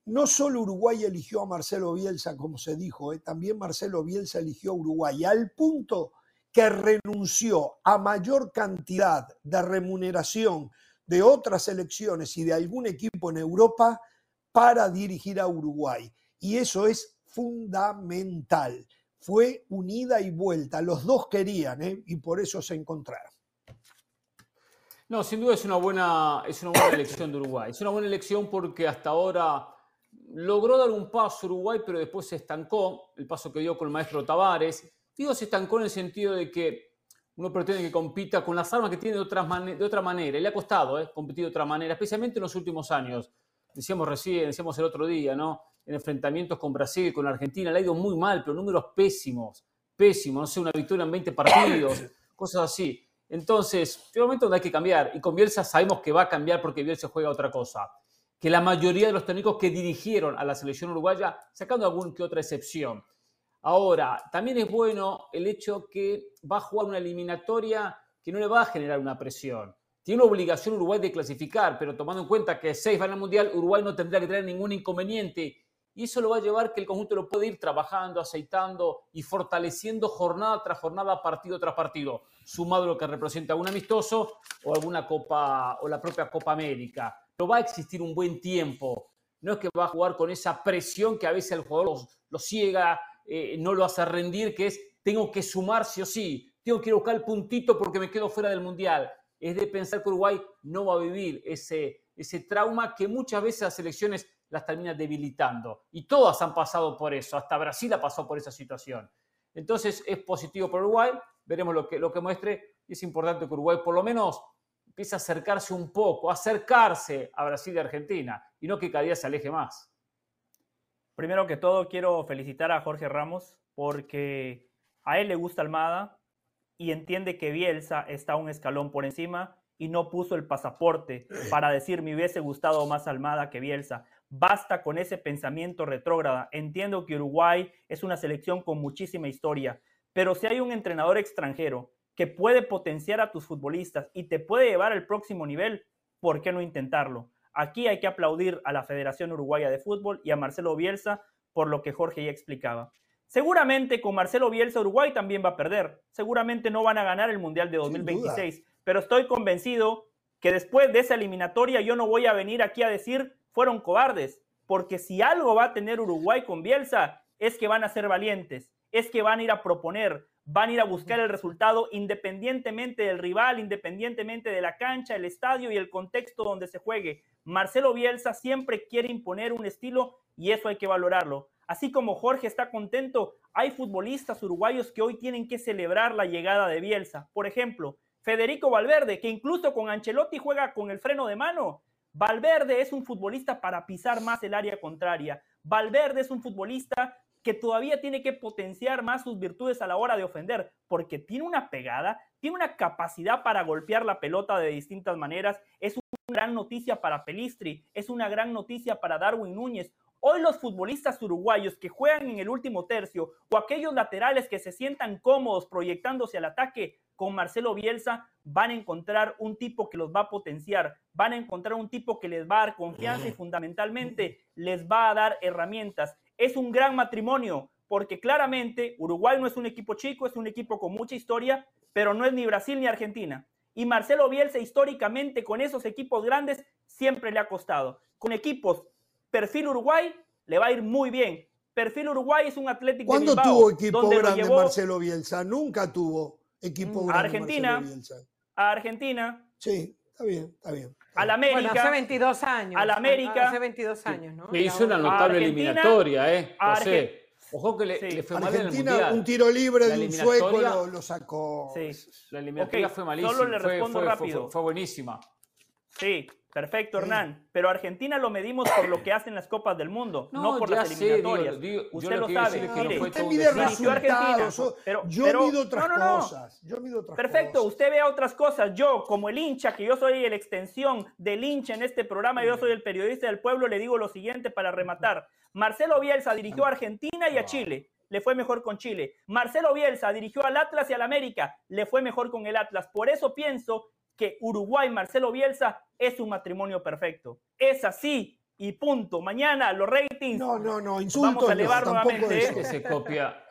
no solo Uruguay eligió a Marcelo Bielsa, como se dijo, ¿eh? también Marcelo Bielsa eligió a Uruguay, al punto que renunció a mayor cantidad de remuneración de otras elecciones y de algún equipo en Europa para dirigir a Uruguay. Y eso es fundamental. Fue unida y vuelta. Los dos querían ¿eh? y por eso se encontraron. No, sin duda es una, buena, es una buena elección de Uruguay. Es una buena elección porque hasta ahora logró dar un paso Uruguay, pero después se estancó. El paso que dio con el maestro Tavares. Digo, se estancó en el sentido de que uno pretende que compita con las armas que tiene de, otras de otra manera. Y le ha costado ¿eh? competir de otra manera, especialmente en los últimos años. Decíamos recién, decíamos el otro día, ¿no? En enfrentamientos con Brasil, con Argentina, le ha ido muy mal, pero números pésimos, pésimos. No sé, una victoria en 20 partidos, cosas así. Entonces, un momento donde hay que cambiar. Y con Bielsa sabemos que va a cambiar porque Bielsa juega otra cosa. Que la mayoría de los técnicos que dirigieron a la selección uruguaya, sacando alguna que otra excepción, Ahora, también es bueno el hecho que va a jugar una eliminatoria que no le va a generar una presión. Tiene una obligación Uruguay de clasificar, pero tomando en cuenta que seis van al Mundial, Uruguay no tendría que tener ningún inconveniente. Y eso lo va a llevar que el conjunto lo puede ir trabajando, aceitando y fortaleciendo jornada tras jornada, partido tras partido, sumado a lo que representa un amistoso o alguna Copa o la propia Copa América. Pero va a existir un buen tiempo. No es que va a jugar con esa presión que a veces el jugador lo ciega, eh, no lo hace rendir, que es tengo que sumar sí o sí, tengo que buscar el puntito porque me quedo fuera del Mundial. Es de pensar que Uruguay no va a vivir ese, ese trauma que muchas veces las selecciones las termina debilitando. Y todas han pasado por eso, hasta Brasil ha pasado por esa situación. Entonces es positivo para Uruguay, veremos lo que, lo que muestre. Es importante que Uruguay por lo menos empiece a acercarse un poco, acercarse a Brasil y Argentina, y no que cada día se aleje más. Primero que todo, quiero felicitar a Jorge Ramos porque a él le gusta Almada y entiende que Bielsa está un escalón por encima y no puso el pasaporte para decir me hubiese gustado más Almada que Bielsa. Basta con ese pensamiento retrógrada. Entiendo que Uruguay es una selección con muchísima historia, pero si hay un entrenador extranjero que puede potenciar a tus futbolistas y te puede llevar al próximo nivel, ¿por qué no intentarlo? Aquí hay que aplaudir a la Federación Uruguaya de Fútbol y a Marcelo Bielsa por lo que Jorge ya explicaba. Seguramente con Marcelo Bielsa Uruguay también va a perder. Seguramente no van a ganar el Mundial de 2026. Pero estoy convencido que después de esa eliminatoria yo no voy a venir aquí a decir fueron cobardes. Porque si algo va a tener Uruguay con Bielsa es que van a ser valientes, es que van a ir a proponer, van a ir a buscar el resultado independientemente del rival, independientemente de la cancha, el estadio y el contexto donde se juegue. Marcelo Bielsa siempre quiere imponer un estilo y eso hay que valorarlo. Así como Jorge está contento, hay futbolistas uruguayos que hoy tienen que celebrar la llegada de Bielsa. Por ejemplo, Federico Valverde, que incluso con Ancelotti juega con el freno de mano. Valverde es un futbolista para pisar más el área contraria. Valverde es un futbolista que todavía tiene que potenciar más sus virtudes a la hora de ofender, porque tiene una pegada, tiene una capacidad para golpear la pelota de distintas maneras. Es una gran noticia para Pelistri, es una gran noticia para Darwin Núñez. Hoy los futbolistas uruguayos que juegan en el último tercio o aquellos laterales que se sientan cómodos proyectándose al ataque con Marcelo Bielsa van a encontrar un tipo que los va a potenciar, van a encontrar un tipo que les va a dar confianza y fundamentalmente les va a dar herramientas. Es un gran matrimonio porque claramente Uruguay no es un equipo chico, es un equipo con mucha historia, pero no es ni Brasil ni Argentina. Y Marcelo Bielsa históricamente con esos equipos grandes siempre le ha costado. Con equipos perfil Uruguay le va a ir muy bien. Perfil Uruguay es un Atlético ¿Cuándo tuvo equipo grande Marcelo Bielsa? Nunca tuvo equipo grande Argentina, A Argentina. Sí, está bien, está bien. A la América. hace 22 años. A la América. Hace 22 años, ¿no? hizo una notable eliminatoria, ¿eh? José. Ojo que le, fue mal en el mundial. un tiro libre de un sueco lo, sacó. Sí. La eliminatoria fue malísima. Solo le respondo rápido. fue buenísima. Sí, Perfecto, Hernán. Pero Argentina lo medimos por lo que hacen las Copas del Mundo, no, por las eliminatorias. Usted lo, sabe. Mire, usted mide resultados. Pero, yo mido otras cosas. Yo mido otras Perfecto, usted vea otras cosas. Yo, como el hincha, que yo soy la extensión del hincha en este programa, yo soy el periodista del pueblo, le digo lo siguiente para rematar. Marcelo Bielsa dirigió a Argentina y a Chile le fue mejor con Chile. Marcelo Bielsa dirigió al Atlas y al América, le fue mejor con el Atlas. Por eso pienso que Uruguay Marcelo Bielsa es un matrimonio perfecto. Es así y punto. Mañana los ratings. No, no, no, insultos. Vamos a elevar nuevamente. Este se copia.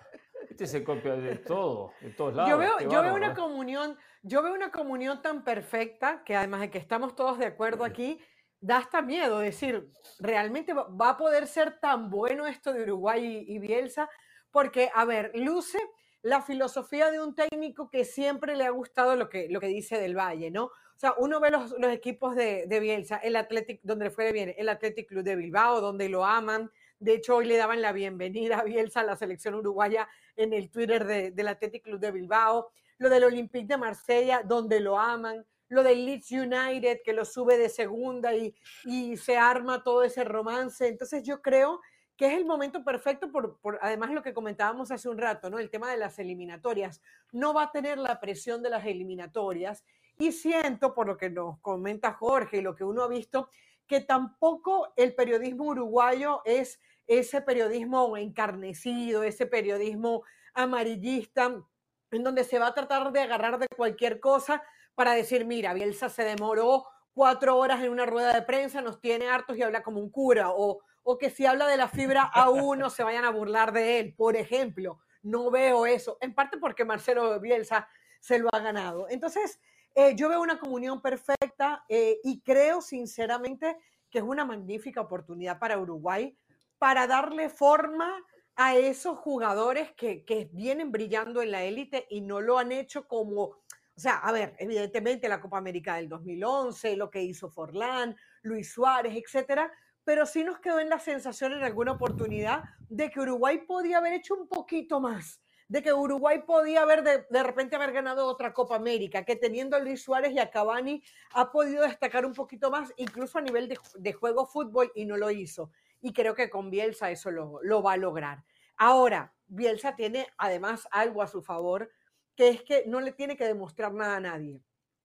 Este se copia de todo, de todos lados. Yo veo, yo veo una comunión, yo veo una comunión tan perfecta que además de que estamos todos de acuerdo aquí, da hasta miedo decir, realmente va a poder ser tan bueno esto de Uruguay y, y Bielsa, porque, a ver, luce la filosofía de un técnico que siempre le ha gustado lo que, lo que dice del Valle, ¿no? O sea, uno ve los, equipos de, Bielsa, el Athletic, donde fue bien, el Athletic Club de Bilbao, donde lo aman. De hecho, hoy le daban la bienvenida a Bielsa a la selección uruguaya en el Twitter del Athletic Club de Bilbao. Lo del Olympique de Marsella, donde lo aman. Lo del Leeds United, que lo sube de segunda y, y se arma todo ese romance. Entonces, yo creo es el momento perfecto por, además lo que comentábamos hace un rato, ¿no? El tema de las eliminatorias. No va a tener la presión de las eliminatorias y siento, por lo que nos comenta Jorge y lo que uno ha visto, que tampoco el periodismo uruguayo es ese periodismo encarnecido, ese periodismo amarillista, en donde se va a tratar de agarrar de cualquier cosa para decir, mira, Bielsa se demoró cuatro horas en una rueda de prensa, nos tiene hartos y habla como un cura, o o que si habla de la fibra A1 se vayan a burlar de él, por ejemplo. No veo eso, en parte porque Marcelo Bielsa se lo ha ganado. Entonces, eh, yo veo una comunión perfecta eh, y creo sinceramente que es una magnífica oportunidad para Uruguay para darle forma a esos jugadores que, que vienen brillando en la élite y no lo han hecho como, o sea, a ver, evidentemente la Copa América del 2011, lo que hizo Forlán, Luis Suárez, etcétera, pero sí nos quedó en la sensación en alguna oportunidad de que Uruguay podía haber hecho un poquito más, de que Uruguay podía haber de, repente haber ganado otra Copa América, que teniendo a Luis Suárez y a Cavani ha podido destacar un poquito más, incluso a nivel de, juego fútbol, y no lo hizo. Y creo que con Bielsa eso lo, lo va a lograr. Ahora, Bielsa tiene además algo a su favor, que es que no le tiene que demostrar nada a nadie.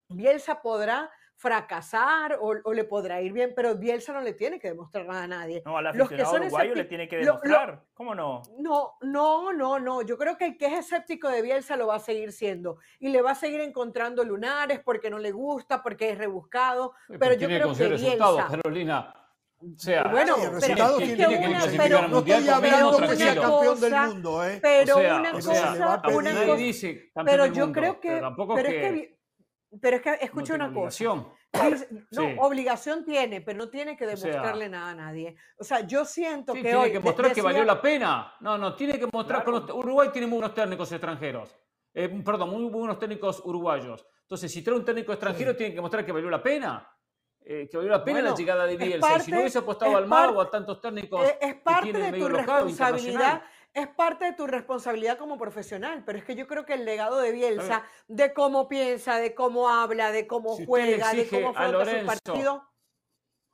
Bielsa podrá fracasar o, le podrá ir bien, pero Bielsa no le tiene que demostrar nada a nadie. No, al aficionado uruguayo le tiene que demostrar. ¿Cómo no? No, no, no, no. Yo creo que el que es escéptico de Bielsa lo va a seguir siendo y le va a seguir encontrando lunares porque no le gusta, porque es rebuscado. pero, yo creo que Bielsa... Carolina. O sea, bueno, pero es que una, pero, no estoy hablando que sea campeón del mundo, ¿eh? Pero una cosa, una cosa, pero yo creo que, pero, es que pero es que escucha una cosa. no, obligación tiene, pero no tiene que demostrarle nada a nadie. O sea, yo siento que tiene que mostrar que valió la pena. No, no, tiene que mostrar. Uruguay tiene muy buenos técnicos extranjeros. Eh, perdón, muy buenos técnicos uruguayos. Entonces, si trae un técnico extranjero, tiene que mostrar que valió la pena. Eh, que valió la pena la llegada de Bielsa. si no hubiese apostado al mago a tantos técnicos es, parte de tu responsabilidad es parte de tu responsabilidad como profesional, pero es que yo creo que el legado de Bielsa, de cómo piensa, de cómo habla, de cómo juega, de cómo afronta su partido.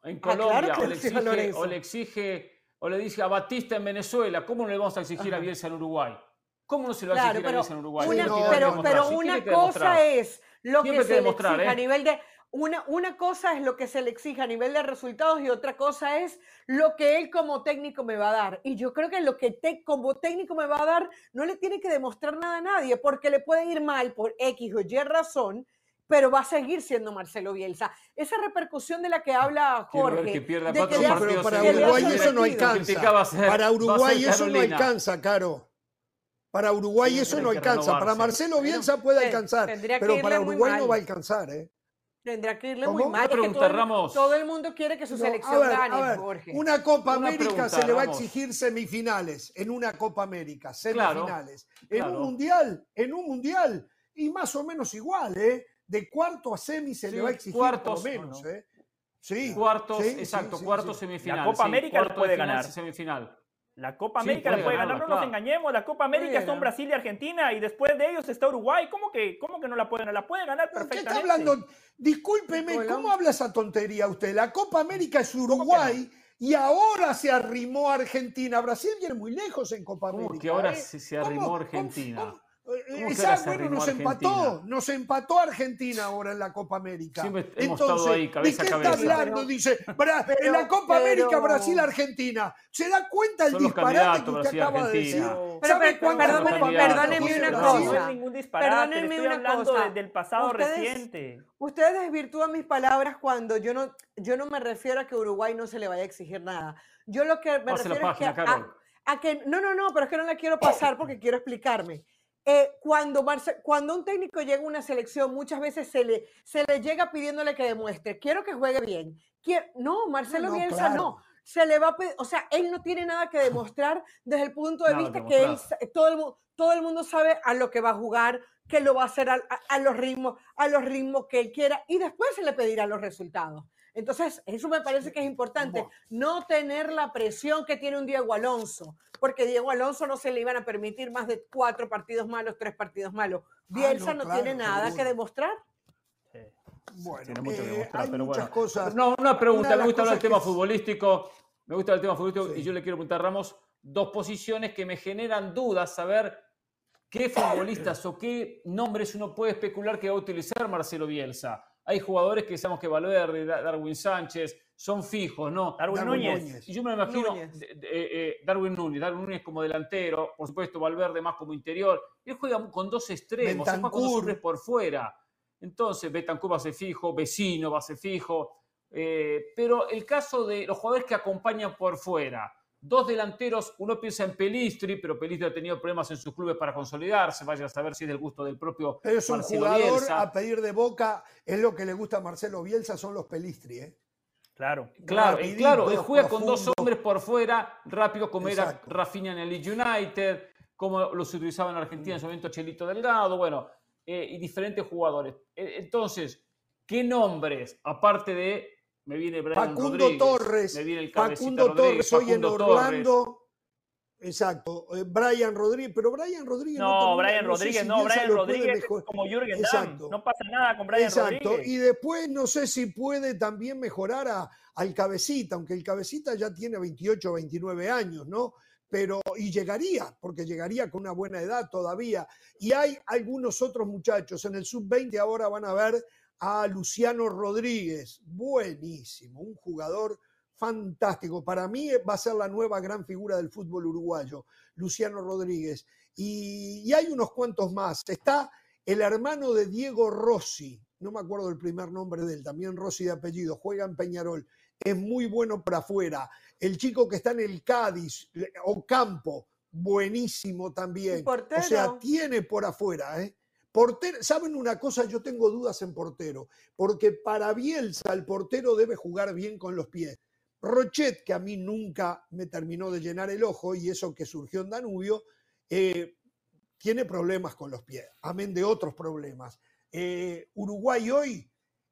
En ah, Colombia, o, le exige, o, le exige, o le dice a Batista en Venezuela, ¿cómo no le vamos a exigir a Bielsa en Uruguay? ¿Cómo no se lo va a exigir a Bielsa en Uruguay? pero, pero una cosa es lo que se le exige a ¿eh? nivel de una, una cosa es lo que se le exige a nivel de resultados y otra cosa es lo que él como técnico me va a dar. Y yo creo que lo que te, como técnico me va a dar no le tiene que demostrar nada a nadie porque le puede ir mal por X o Y razón, pero va a seguir siendo Marcelo Bielsa. Esa repercusión de la que habla Jorge. pero para Uruguay eso no alcanza. Para Uruguay eso no alcanza, Caro. Para Uruguay eso no alcanza. Para Marcelo Bielsa puede alcanzar, pero para Uruguay no va a alcanzar, ¿eh? Tendrá que irle muy mal. todo, el mundo quiere que su selección gane, Jorge. Una Copa América se le va a exigir semifinales en una Copa América, semifinales. En un mundial, en un mundial, y más o menos igual, ¿eh? De cuarto a semi se le va a exigir cuartos, por lo menos, ¿eh? Sí. Cuartos, exacto, cuartos semifinales. La Copa América lo puede ganar. Semifinal. La Copa América la puede ganar, no nos engañemos. La Copa América son Brasil y Argentina y después de ellos está Uruguay. ¿Cómo que, cómo que no la puede ganar? La puede ganar perfectamente. ¿Qué está hablando? Discúlpeme, ¿cómo habla esa tontería usted? La Copa América es Uruguay y ahora se arrimó Argentina. Brasil viene muy lejos en Copa América. ¿Cómo que ahora ¿eh? se, arrimó Argentina? Exacto, bueno, nos empató, nos empató Argentina ahora en la Copa América. Entonces, ahí, cabeza ¿de qué está hablando? Dice, en la Copa América Brasil-Argentina. ¿Se da cuenta el disparate que usted acaba de decir? Pero, perdónenme una cosa. No es ningún disparate, estoy hablando cosa. del pasado reciente. Ustedes desvirtúan mis palabras cuando yo no, yo no me refiero a que Uruguay no se le vaya a exigir nada. Yo lo que me refiero es que a que... No, no, no, pero es que no la quiero pasar porque quiero explicarme. Eh, cuando, cuando un técnico llega a una selección, muchas veces se le, se le llega pidiéndole que demuestre, quiero que juegue bien. no, Marcelo Bielsa no. Se le va a pedir, o sea, él no tiene nada que demostrar desde el punto de vista que él, todo, el, todo el mundo sabe a lo que va a jugar, que lo va a hacer a, a, los ritmos, a los ritmos que él quiera y después se le pedirá los resultados. Entonces, eso me parece que es importante, no tener la presión que tiene un Diego Alonso, porque Diego Alonso no se le iban a permitir más de cuatro partidos malos, tres partidos malos. Ah, Bielsa no, tiene nada que demostrar. Bueno, tiene mucho que eh, demostrar, pero bueno. Cosas, no, una pregunta, me gusta hablar del tema futbolístico, me gusta el tema futbolístico y yo le quiero preguntar a Ramos dos posiciones que me generan dudas, saber qué futbolistas o qué nombres uno puede especular que va a utilizar Marcelo Bielsa. Hay jugadores que sabemos que Valverde, Darwin Sánchez, son fijos, ¿no? Darwin, Núñez. Y yo me imagino eh, eh, Darwin Núñez, Darwin Núñez como delantero, por supuesto Valverde más como interior. Él juega con dos extremos, es más con dos hombres por fuera. Entonces, Betancourt va a ser fijo, Vecino va a ser fijo. Eh, pero el caso de los jugadores que acompañan por fuera, Dos delanteros, uno piensa en Pelistri, pero Pelistri ha tenido problemas en sus clubes para consolidarse, vaya a saber si es del gusto del propio pero es un jugador a pedir de boca, es lo que le gusta a Marcelo Bielsa, son los Pelistri, ¿eh? Claro, claro, claro, él juega con dos hombres por fuera, rápido como era Rafinha en el United, como los utilizaba en Argentina en su momento Chelito Delgado, bueno, eh, y diferentes jugadores. E, entonces, ¿qué nombres, aparte de me viene Brian Facundo Torres, me viene el Facundo Torres hoy en Orlando. Exacto, eh, Brian Rodríguez, pero Brian Rodríguez. No, Brian Rodríguez, no, Brian Rodríguez como Jürgen Damm, no pasa nada con Brian Exacto. Rodríguez. Y después no sé si puede también mejorar a, al Cabecita, aunque el Cabecita ya tiene 28 o 29 años, ¿no? Pero, y llegaría, porque llegaría con una buena edad todavía. Y hay algunos otros muchachos en el sub-20 ahora van a ver a Luciano Rodríguez. Buenísimo, un jugador fantástico. Para mí va a ser la nueva gran figura del fútbol uruguayo, Luciano Rodríguez. Y, hay unos cuantos más. Está el hermano de Diego Rossi, no me acuerdo el primer nombre de él, también Rossi de apellido, juega en Peñarol, es muy bueno para afuera. El chico que está en el Cádiz, Ocampo, buenísimo también. O sea, tiene por afuera, ¿eh? ¿Saben una cosa? Yo tengo dudas en portero, porque para Bielsa el portero debe jugar bien con los pies. Rochet, que a mí nunca me terminó de llenar el ojo, y eso que surgió en Danubio, eh, tiene problemas con los pies, amén de otros problemas. Eh, Uruguay hoy,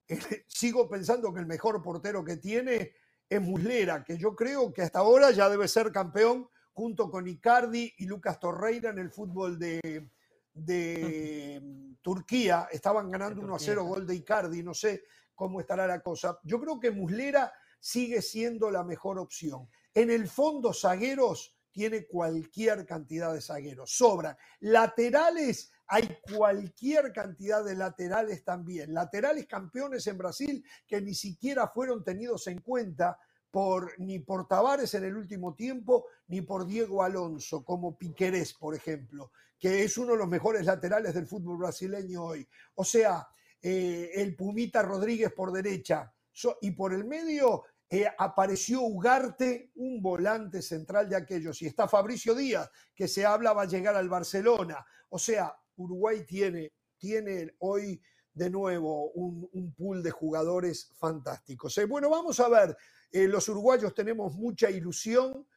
sigo pensando que el mejor portero que tiene es Muslera, que yo creo que hasta ahora ya debe ser campeón junto con Icardi y Lucas Torreira en el fútbol de, de Turquía. Estaban ganando 1 a 0 gol de Icardi, no sé cómo estará la cosa. Yo creo que Muslera sigue siendo la mejor opción. En el fondo, zagueros tiene cualquier cantidad de zagueros, sobran. Laterales, hay cualquier cantidad de laterales también. Laterales campeones en Brasil que ni siquiera fueron tenidos en cuenta por, ni por Tavares en el último tiempo, ni por Diego Alonso, como Piquerés, por ejemplo, que es uno de los mejores laterales del fútbol brasileño hoy. O sea, eh, el Pumita Rodríguez por derecha y por el medio eh, apareció Ugarte, un volante central de aquellos, y está Fabricio Díaz, que se habla va a llegar al Barcelona. O sea, Uruguay tiene, tiene hoy de nuevo un, pool de jugadores fantásticos. Eh, bueno, vamos a ver, eh, los uruguayos tenemos mucha ilusión,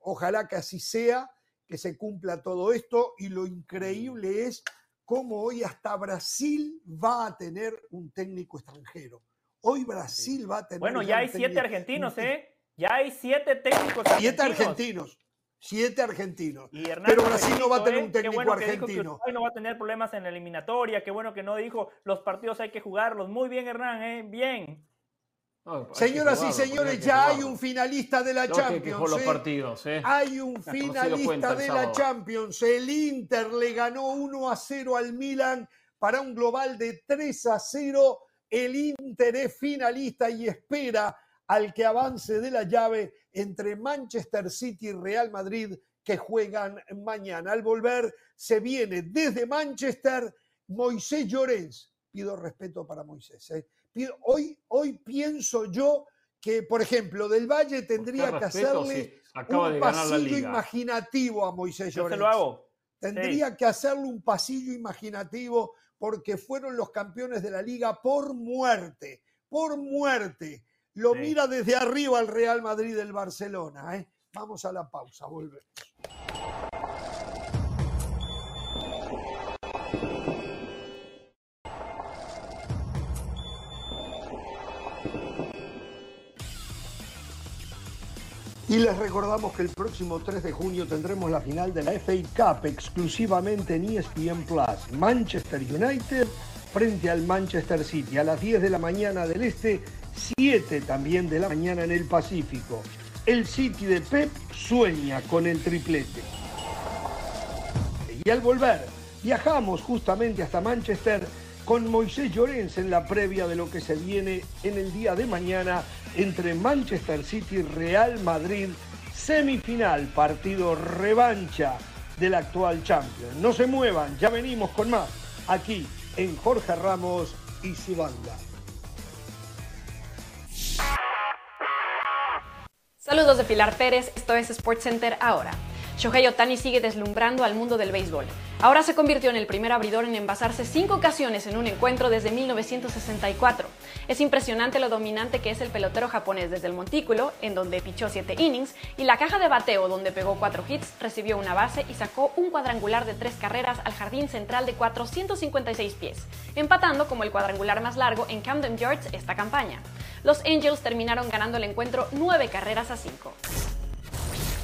ojalá que así sea, que se cumpla todo esto, y lo increíble es cómo hoy hasta Brasil va a tener un técnico extranjero. Hoy Brasil va a tener. Bueno, ya hay siete argentinos, ¿eh? Ya hay siete técnicos argentinos. Siete argentinos. Siete argentinos. Pero Brasil no va a tener un técnico bueno argentino. Que no va a tener problemas en la eliminatoria. Qué bueno que no dijo los partidos hay que jugarlos. Muy bien, Hernán, ¿eh? Bien. Señoras y señores, ya hay un finalista de la Champions. Los ¿eh? partidos, ¿eh? Hay un finalista de la Champions. El Inter le ganó 1 a 0 al Milan para un global de 3 a 0 el Inter es finalista y espera al que avance de la llave entre Manchester City y Real Madrid que juegan mañana. Al volver se viene desde Manchester Moisés Llorens. Pido respeto para Moisés. ¿eh? Hoy, hoy pienso yo que, por ejemplo, Del Valle tendría que hacerle un pasillo imaginativo a Moisés Llorens. lo hago. Tendría que hacerle un pasillo imaginativo porque fueron los campeones de la liga por muerte, por muerte. Lo mira desde arriba el Real Madrid del Barcelona. ¿eh? Vamos a la pausa, volvemos. Y les recordamos que el próximo 3 de junio tendremos la final de la FA Cup exclusivamente en ESPN Plus. Manchester United frente al Manchester City a las 10 de la mañana del este, 7 también de la mañana en el Pacífico. El City de Pep sueña con el triplete. Y al volver, viajamos justamente hasta Manchester con Moisés Llorens en la previa de lo que se viene en el día de mañana entre Manchester City y Real Madrid, semifinal, partido revancha del actual champion. No se muevan, ya venimos con más aquí en Jorge Ramos y su banda. Saludos de Pilar Pérez, esto es SportsCenter ahora. Shohei Otani sigue deslumbrando al mundo del béisbol. Ahora se convirtió en el primer abridor en envasarse cinco ocasiones en un encuentro desde 1964. Es impresionante lo dominante que es el pelotero japonés desde el montículo, en donde pichó siete innings, y la caja de bateo, donde pegó cuatro hits, recibió una base y sacó un cuadrangular de tres carreras al jardín central de 456 pies, empatando como el cuadrangular más largo en Camden Yards esta campaña. Los Angels terminaron ganando el encuentro nueve carreras a cinco.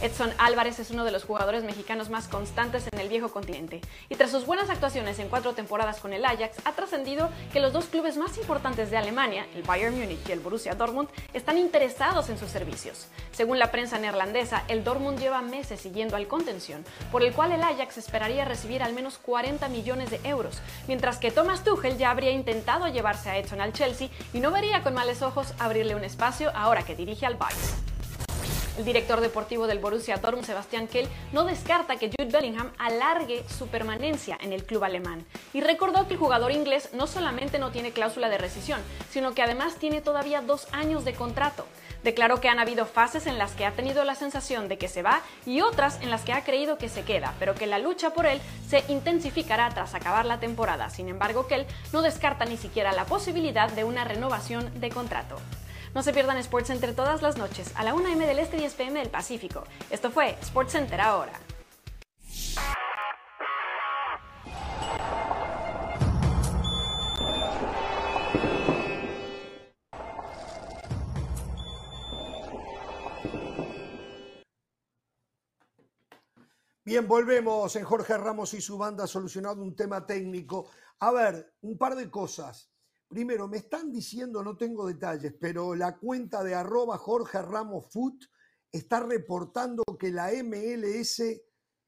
Edson Álvarez es uno de los jugadores mexicanos más constantes en el viejo continente y tras sus buenas actuaciones en cuatro temporadas con el Ajax ha trascendido que los dos clubes más importantes de Alemania, el Bayern Múnich y el Borussia Dortmund, están interesados en sus servicios. Según la prensa neerlandesa, el Dortmund lleva meses siguiendo al contención, por el cual el Ajax esperaría recibir al menos 40 millones de euros, mientras que Thomas Tuchel ya habría intentado llevarse a Edson al Chelsea y no vería con males ojos abrirle un espacio ahora que dirige al Bayern. El director deportivo del Borussia Dortmund, Sebastián Kell, no descarta que Jude Bellingham alargue su permanencia en el club alemán y recordó que el jugador inglés no solamente no tiene cláusula de rescisión, sino que además tiene todavía dos años de contrato. Declaró que han habido fases en las que ha tenido la sensación de que se va y otras en las que ha creído que se queda, pero que la lucha por él se intensificará tras acabar la temporada. Sin embargo, Kell no descarta ni siquiera la posibilidad de una renovación de contrato. No se pierdan SportsCenter todas las noches a la 1 m del Este y 10 pm del Pacífico. Esto fue SportsCenter ahora. Bien, volvemos en Jorge Ramos y su banda solucionado un tema técnico. A ver, un par de cosas. Primero, me están diciendo, no tengo detalles, pero la cuenta de arroba Jorge Ramos Foot está reportando que la MLS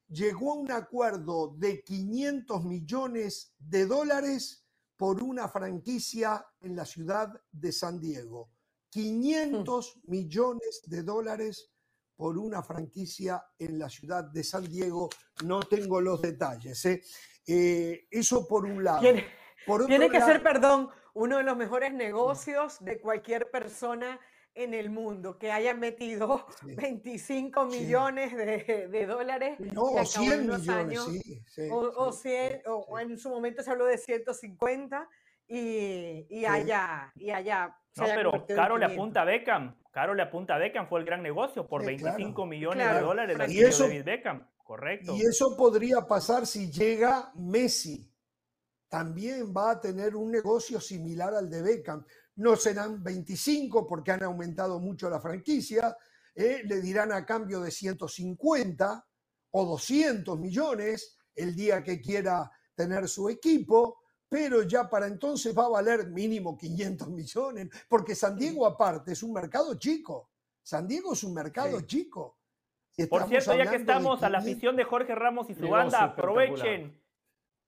llegó a un acuerdo de 500 millones de dólares por una franquicia en la ciudad de San Diego. 500 millones de dólares por una franquicia en la ciudad de San Diego. No tengo los detalles. ¿eh? Eh, eso por un lado. Tiene, tiene que ser, perdón, uno de los mejores negocios de cualquier persona en el mundo que haya metido 25 millones de, dólares. No, o 100 millones, sí, o, 100, o en su momento se habló de 150 y, y allá, y allá. No, pero Caro le apunta a Beckham. Caro le apunta a Beckham, fue el gran negocio por 25 millones de dólares la y eso, David Beckham. Correcto. Y eso podría pasar si llega Messi. También va a tener un negocio similar al de Beckham. No serán 25 porque han aumentado mucho la franquicia. ¿eh? le dirán a cambio de 150 o 200 millones el día que quiera tener su equipo pero ya para entonces va a valer mínimo 500 millones, porque San Diego aparte es un mercado chico. San Diego es un mercado chico. Por cierto, ya que estamos a la afición de Jorge Ramos y su banda, aprovechen.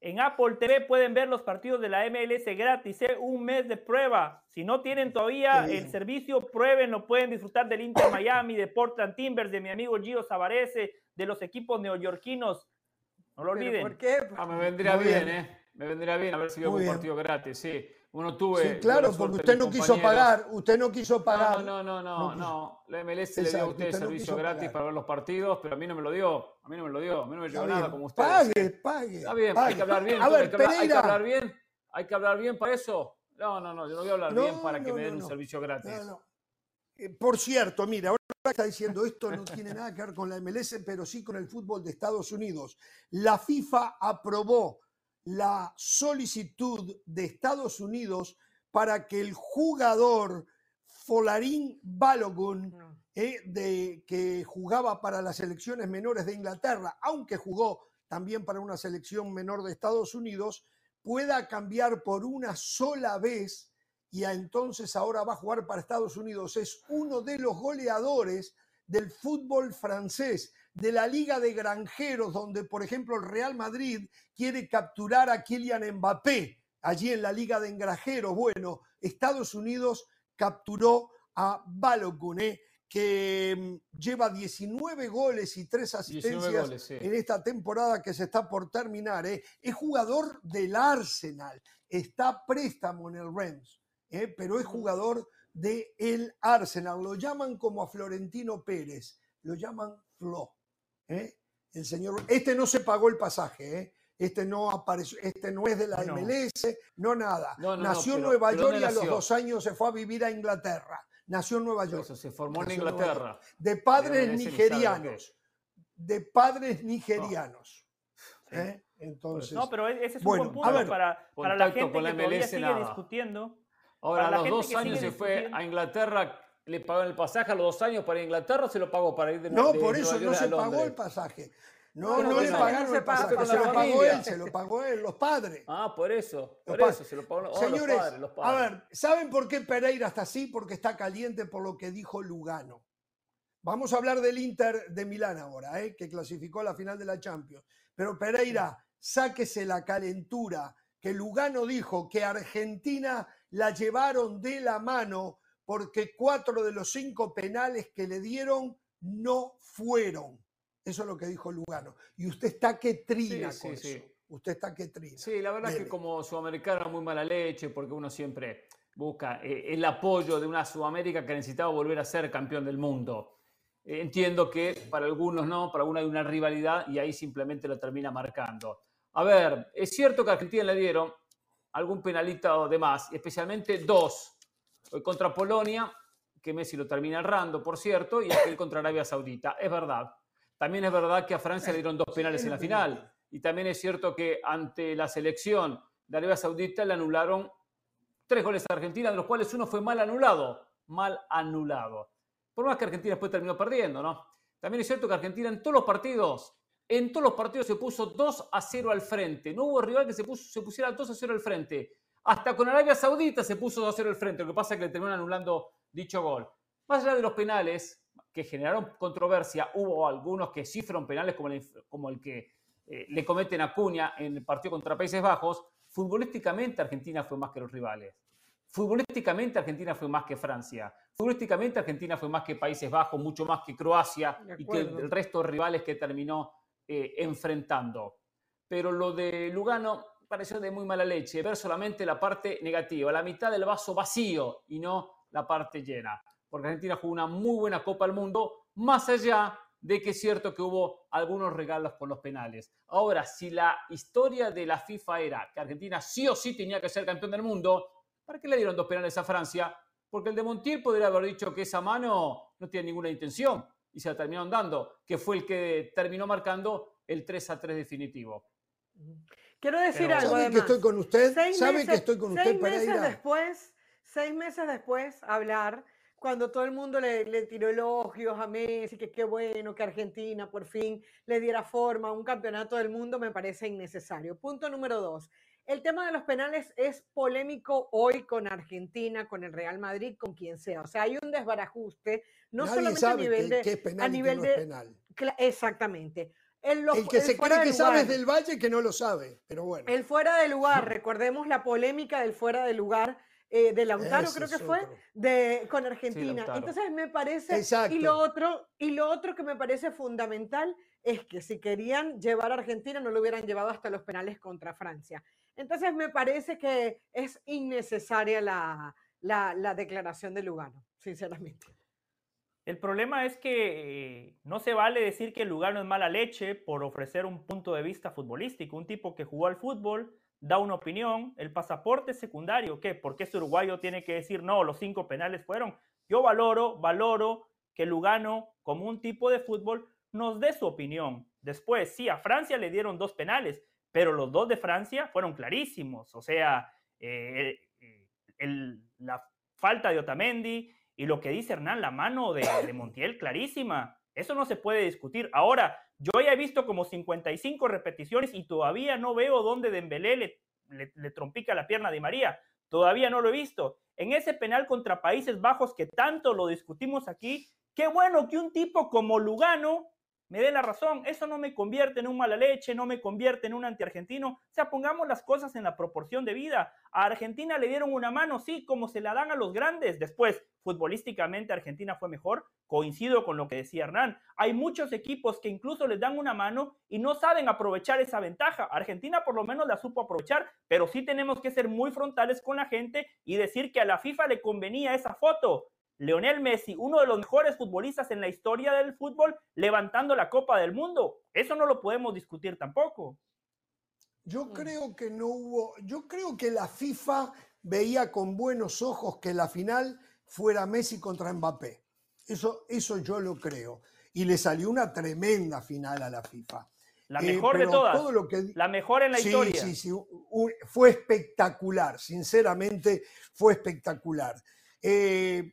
En Apple TV pueden ver los partidos de la MLS gratis, ¿eh? un mes de prueba. Si no tienen todavía el servicio, prueben, pueden disfrutar del Inter Miami, de Portland Timbers, de mi amigo Gio Savarese, de los equipos neoyorquinos. No lo olviden. ¿Por qué? Ah, me vendría bien, ¿eh? Me vendría bien a ver si veo un partido gratis, sí. Uno tuve. Sí, claro, porque usted no quiso pagar, usted no quiso pagar. No, no, no, no, La MLS le dio a usted, servicio gratis para ver los partidos, pero a mí no me lo dio. A mí no me lo dio, a mí no me llegó nada como usted. Pague, pague. Está bien, hay que hablar bien. A ver, hay, que hablar, hay que hablar bien. Hay que hablar bien para eso. No, no, no, yo no voy a hablar bien para que me den un servicio gratis. Eh, por cierto, mira, ahora está diciendo esto no tiene nada que ver con la MLS, pero sí con el fútbol de Estados Unidos. La FIFA aprobó la solicitud de Estados Unidos para que el jugador Folarín Balogun, eh, de, que jugaba para las selecciones menores de Inglaterra, aunque jugó también para una selección menor de Estados Unidos, pueda cambiar por una sola vez y entonces ahora va a jugar para Estados Unidos. Es uno de los goleadores del fútbol francés de la Liga de Granjeros, donde, por ejemplo, el Real Madrid quiere capturar a Kylian Mbappé, allí en la Liga de Granjeros. Bueno, Estados Unidos capturó a Balogun, que mm, lleva 19 goles y 3 asistencias en esta temporada que se está por terminar. ¿eh? Es jugador del Arsenal, está préstamo en el Rams, ¿eh? pero es jugador del el Arsenal. Lo llaman como a Florentino Pérez, lo llaman Flo. ¿Eh? El señor, este no se pagó el pasaje, ¿eh? este no apareció, este no es de la MLS, no nada. Nació en Nueva York y a los dos años se fue a vivir a Inglaterra. Nació en Nueva York. se formó en Inglaterra. De padres nigerianos. De padres nigerianos. ¿eh? Entonces, no, pero ese es un buen punto para, para la gente que todavía sigue discutiendo. Ahora, a los dos años se fue a Inglaterra le pagó el pasaje a los dos años para Inglaterra o se lo pagó para ir de No, por eso no se pagó el pasaje. No, no, le pagaron el pasaje, se lo pagó él, se lo pagó él, los padres. Ah, por eso, por eso, se lo pagó oh, Señores, los padres, los padres. a ver, ¿saben por qué Pereira está así? Porque está caliente por lo que dijo Lugano. Vamos a hablar del Inter de Milán ahora, ¿eh? que clasificó a la final de la Champions. Pero Pereira, sáquese la calentura, que Lugano dijo que Argentina la llevaron de la mano porque cuatro de los cinco penales que le dieron no fueron. Eso es lo que dijo Lugano. Y usted está que trina con eso. Usted está que trina. Sí, la verdad es que como sudamericano muy mala leche, porque uno siempre busca eh, el apoyo de una Sudamérica que necesitaba volver a ser campeón del mundo. Eh, entiendo que para algunos no, para algunos hay una rivalidad y ahí simplemente lo termina marcando. A ver, es cierto que a Argentina le dieron algún penalito de más, especialmente dos. Contra Polonia, que Messi lo termina errando, por cierto, y aquel contra Arabia Saudita. Es verdad. También es verdad que a Francia le dieron dos penales en la final. Y también es cierto que ante la selección de Arabia Saudita le anularon tres goles a Argentina, de los cuales uno fue mal anulado. Mal anulado. Por más que Argentina después terminó perdiendo, ¿no? También es cierto que Argentina en todos los partidos, en todos los partidos se puso 2 a 0 al frente. No hubo rival que se, puso, se pusiera 2 a 0 al frente. Hasta con Arabia Saudita se puso 2 a 0 al frente. Lo que pasa es que le terminaron anulando dicho gol. Más allá de los penales que generaron controversia, hubo algunos que sí fueron penales, como el, como el que eh, le cometen a Cuña en el partido contra Países Bajos. Futbolísticamente Argentina fue más que los rivales. Futbolísticamente Argentina fue más que Francia. Futbolísticamente Argentina fue más que Países Bajos, mucho más que Croacia y que el resto de rivales que terminó eh, enfrentando. Pero lo de Lugano pareció de muy mala leche, ver solamente la parte negativa, la mitad del vaso vacío y no la parte llena. Porque Argentina jugó una muy buena Copa del Mundo, más allá de que es cierto que hubo algunos regalos por los penales. Ahora, si la historia de la FIFA era que Argentina sí o sí tenía que ser campeón del mundo, ¿para qué le dieron dos penales a Francia? Porque el de Montiel podría haber dicho que esa mano no tiene ninguna intención y se la terminaron dando, que fue el que terminó marcando el 3 a 3 definitivo. Quiero decir algo. ¿Sabe que estoy con usted? ¿Sabe que estoy con usted, seis meses después, seis meses después, hablar cuando todo el mundo le, le, tiró elogios a Messi, que qué bueno que Argentina por fin le diera forma a un campeonato del mundo, me parece innecesario. Punto número dos. El tema de los penales es polémico hoy con Argentina, con el Real Madrid, con quien sea. O sea, hay un desbarajuste, no solamente a nivel de... es penal a nivel de, penal. Exactamente. El, que se cree que sabe del Valle que no lo sabe, pero bueno. El fuera de lugar, recordemos la polémica del fuera de lugar eh, de Lautaro, creo que fue, de, con Argentina. Entonces me parece, y lo, otro, y lo otro que me parece fundamental es que si querían llevar a Argentina no lo hubieran llevado hasta los penales contra Francia. Entonces me parece que es innecesaria la, la, declaración de Lugano, sinceramente. El problema es que eh, no se vale decir que Lugano es mala leche por ofrecer un punto de vista futbolístico. Un tipo que jugó al fútbol da una opinión, el pasaporte secundario, ¿qué? ¿Por qué este uruguayo tiene que decir no, los cinco penales fueron? Yo valoro, valoro que Lugano, como un tipo de fútbol, nos dé su opinión. Después, sí, a Francia le dieron dos penales, pero los dos de Francia fueron clarísimos. O sea, eh, eh, la falta de Otamendi y lo que dice Hernán, la mano de, Montiel, clarísima. Eso no se puede discutir. Ahora, yo ya he visto como 55 repeticiones y todavía no veo dónde Dembélé le, le, le trompica la pierna de María. Todavía no lo he visto. En ese penal contra Países Bajos que tanto lo discutimos aquí, qué bueno que un tipo como Lugano me dé la razón. Eso no me convierte en un mala leche, no me convierte en un antiargentino. O sea, pongamos las cosas en la proporción de vida. A Argentina le dieron una mano, sí, como se la dan a los grandes. Después, futbolísticamente, Argentina fue mejor. Coincido con lo que decía Hernán. Hay muchos equipos que incluso les dan una mano y no saben aprovechar esa ventaja. Argentina por lo menos la supo aprovechar, pero sí tenemos que ser muy frontales con la gente y decir que a la FIFA le convenía esa foto. Leonel Messi, uno de los mejores futbolistas en la historia del fútbol, levantando la Copa del Mundo. Eso no lo podemos discutir tampoco. Yo creo que no hubo, yo creo que la FIFA veía con buenos ojos que la final fuera Messi contra Mbappé. Eso, eso yo lo creo. Y le salió una tremenda final a la FIFA. La eh, mejor de todas. la mejor en la historia. Sí, sí, fue espectacular, sinceramente fue espectacular. Eh,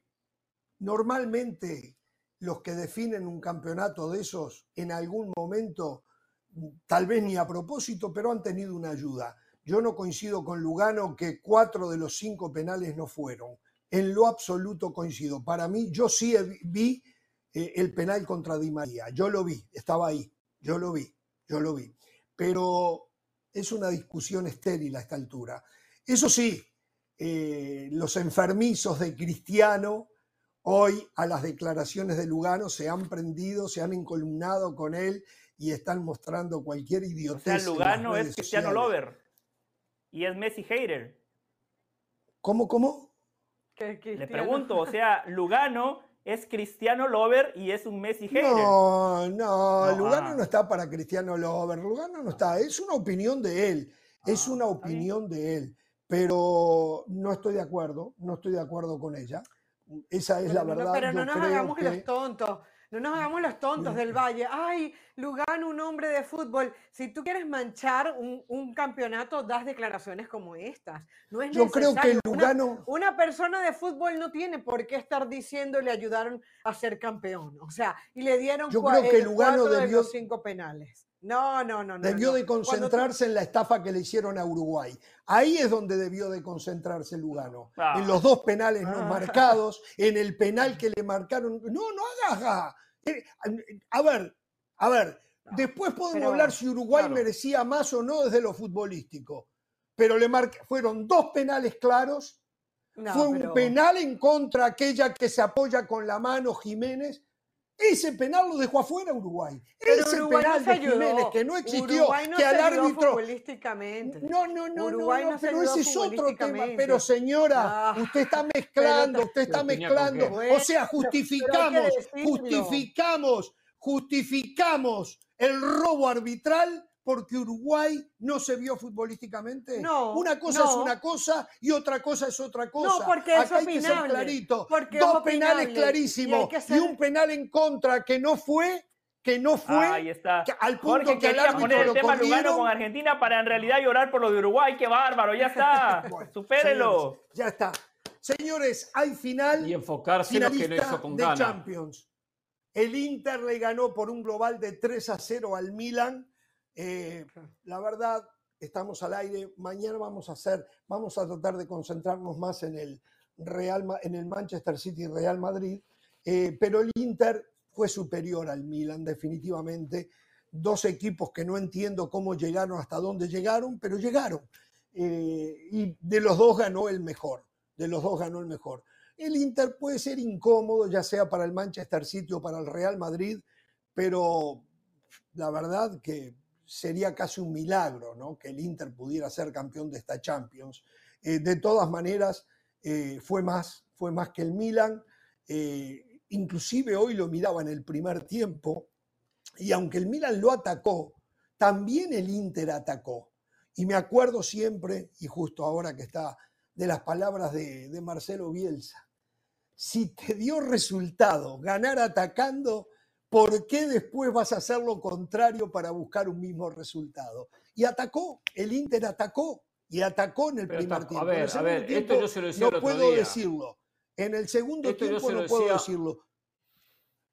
Normalmente los que definen un campeonato de esos en algún momento, tal vez ni a propósito, pero han tenido una ayuda. Yo no coincido con Lugano que cuatro de los cinco penales no fueron. En lo absoluto coincido. Para mí, yo sí vi eh, el penal contra Di María. Yo lo vi, estaba ahí. Yo lo vi, yo lo vi. Pero es una discusión estéril a esta altura. Eso sí, eh, los enfermizos de Cristiano hoy a las declaraciones de Lugano, se han prendido, se han encolumnado con él y están mostrando cualquier idiotez. O sea, Lugano es Cristiano Lover y es Messi hater. ¿Cómo, cómo? Le pregunto, o sea, Lugano es Cristiano Lover y es un Messi hater. No, no, Lugano no está para Cristiano Lover, Lugano no está, es una opinión de él, es ah, una opinión de él, pero no estoy de acuerdo, no estoy de acuerdo con ella. Esa es la verdad. pero no nos hagamos los tontos. No nos hagamos los tontos del Valle. Ay, Lugano, un hombre de fútbol. Si tú quieres manchar un, campeonato, das declaraciones como estas. No es Yo creo que Lugano. Una, persona de fútbol no tiene por qué estar diciendo le ayudaron a ser campeón. O sea, y le dieron Yo creo que Lugano debió... cinco penales. No, no, no. Debió de concentrarse en la estafa que le hicieron a Uruguay. Ahí es donde debió de concentrarse Lugano. En ah. los dos penales no ah. marcados, en el penal que le marcaron. No, no hagas. Eh, a ver, a ver. Después podemos hablar si Uruguay merecía más o no desde lo futbolístico. Pero le fueron dos penales claros. Fue un penal en contra aquella que se apoya con la mano Jiménez ese penal lo dejó afuera Uruguay. Ese penal de Jiménez que no existió, que al árbitro. No, no, no, no, pero ese es otro tema. Pero señora, usted está mezclando, usted está mezclando. O sea, justificamos, justificamos, justificamos el robo arbitral porque Uruguay no se vio futbolísticamente? No. Una cosa es una cosa y otra cosa es otra cosa. No, porque es hay que ser clarito. Dos penales clarísimos y, un penal en contra que no fue que no fue Ahí está. al punto que el poner el tema Lugano con Argentina para en realidad llorar por lo de Uruguay, qué bárbaro, ya está. Supérelo. ya está. Señores, hay final y enfocarse en lo que no hizo con de Champions. El Inter le ganó por un global de 3 a 0 al Milan eh, la verdad, estamos al aire. Mañana vamos a hacer, vamos a tratar de concentrarnos más en el Real, en el Manchester City Real Madrid, eh, pero el Inter fue superior al Milan definitivamente. Dos equipos que no entiendo cómo llegaron hasta dónde llegaron, pero llegaron. Eh, y de los dos ganó el mejor. De los dos ganó el mejor. El Inter puede ser incómodo, ya sea para el Manchester City o para el Real Madrid, pero la verdad que sería casi un milagro ¿no? que el Inter pudiera ser campeón de esta Champions. Eh, de todas maneras, eh, fue, más, fue más que el Milan. Eh, inclusive hoy lo miraba en el primer tiempo y aunque el Milan lo atacó, también el Inter atacó. Y me acuerdo siempre, y justo ahora que está, de las palabras de, de Marcelo Bielsa. Si te dio resultado ganar atacando, ¿por qué después vas a hacer lo contrario para buscar un mismo resultado? Y atacó, el Inter atacó y atacó en el primer tiempo. A ver, a ver, esto yo se lo decía no puedo decirlo. En el segundo tiempo no puedo decirlo.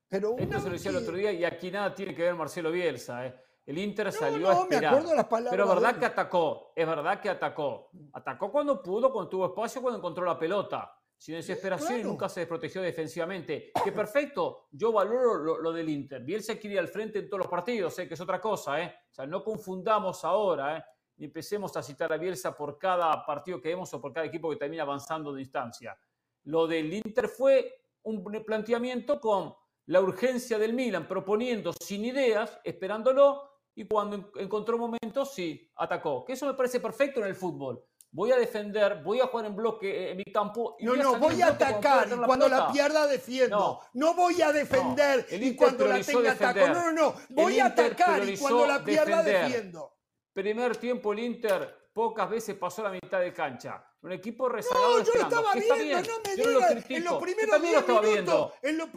Pero esto se lo decía el otro día y aquí nada tiene que ver Marcelo Bielsa. ¿eh? El Inter salió a esperar. Me acuerdo las palabras pero es verdad que atacó, es verdad que atacó. Atacó cuando pudo, cuando tuvo espacio, cuando encontró la pelota sin desesperación y nunca se desprotegió defensivamente. Que perfecto, yo valoro lo, del Inter. Bielsa quiere ir al frente en todos los partidos, ¿eh? que es otra cosa. ¿eh? O sea, no confundamos ahora, ¿eh? ni empecemos a citar a Bielsa por cada partido que vemos o por cada equipo que termina avanzando de instancia. Lo del Inter fue un planteamiento con la urgencia del Milan, proponiendo sin ideas, esperándolo, y cuando encontró momentos, sí, atacó. Que eso me parece perfecto en el fútbol voy a defender, voy a jugar en bloque en mi campo. Y no, voy no, voy a atacar y cuando la, pierda defiendo. No, voy a defender y cuando la tenga ataco. No, no, no, voy a atacar y cuando la pierda defiendo. Primer tiempo el Inter pocas veces pasó la mitad de cancha. Un equipo rezagado No, yo lo estaba viendo, no me digas. En los primeros 10 minutos, en los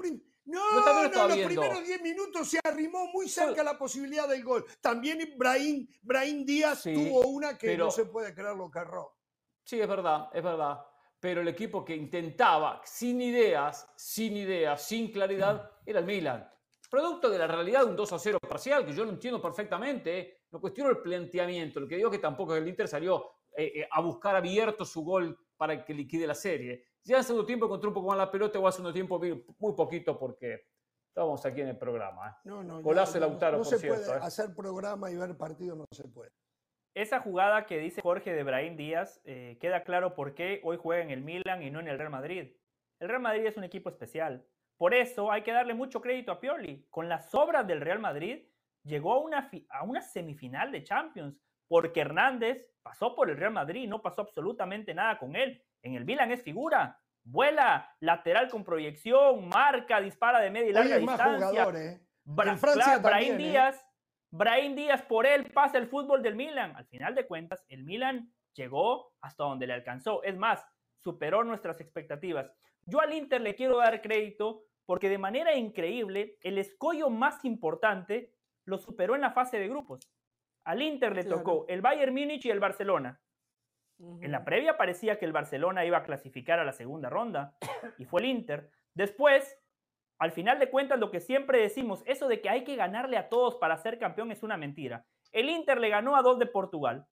no, no, en los primeros 10 minutos se arrimó muy cerca la posibilidad del gol. También Brahim, Brahim Díaz tuvo una que no se puede creer lo que erró. Sí, es verdad, es verdad. Pero el equipo que intentaba, sin ideas, sin ideas, sin claridad, era el Milan. Producto de la realidad de un 2 a 0 parcial, que yo lo entiendo perfectamente. ¿eh? No cuestiono el planteamiento. Lo que digo es que tampoco el Inter salió eh, eh, a buscar abierto su gol para que liquide la serie. Ya en segundo tiempo encontró un poco más la pelota o hace segundo tiempo muy poquito porque estábamos aquí en el programa. ¿eh? No, no, Golazo Lautaro, no, se puede ¿eh? hacer programa y ver partido, no se puede. Esa jugada que dice Jorge de Brahim Díaz, eh, queda claro por qué hoy juega en el Milan y no en el Real Madrid. el Real Madrid es un equipo especial. Por eso hay que darle mucho crédito a Pioli. Con las obras del Real Madrid llegó a una, a una semifinal de Champions, porque Hernández pasó por el Real Madrid, no pasó absolutamente nada con él. En el Milan es figura, vuela, lateral con proyección, marca, dispara de media y larga distancia. ¿eh? Francia Brahim ¿eh? Díaz, Brahim Díaz por él pasa el fútbol del Milan. Al final de cuentas, el Milan llegó hasta donde le alcanzó. Es más, superó nuestras expectativas. Yo al Inter le quiero dar crédito porque de manera increíble el escollo más importante lo superó en la fase de grupos. Al Inter le tocó el Bayern Múnich y el Barcelona. En la previa parecía que el Barcelona iba a clasificar a la segunda ronda y fue el Inter. Después, al final de cuentas, lo que siempre decimos, eso de que hay que ganarle a todos para ser campeón es una mentira. El Inter le ganó a dos de Portugal.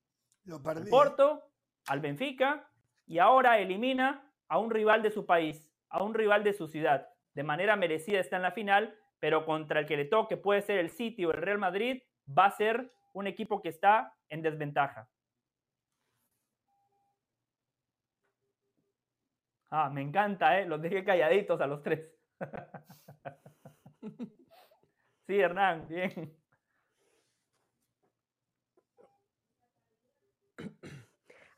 Lo al Porto, al Benfica y ahora elimina a un rival de su país, a un rival de su ciudad. De manera merecida está en la final, pero contra el que le toque puede ser el City o el Real Madrid, va a ser un equipo que está en desventaja. Ah, me encanta, ¿eh? Los dejé calladitos a los tres. sí, Hernán, bien.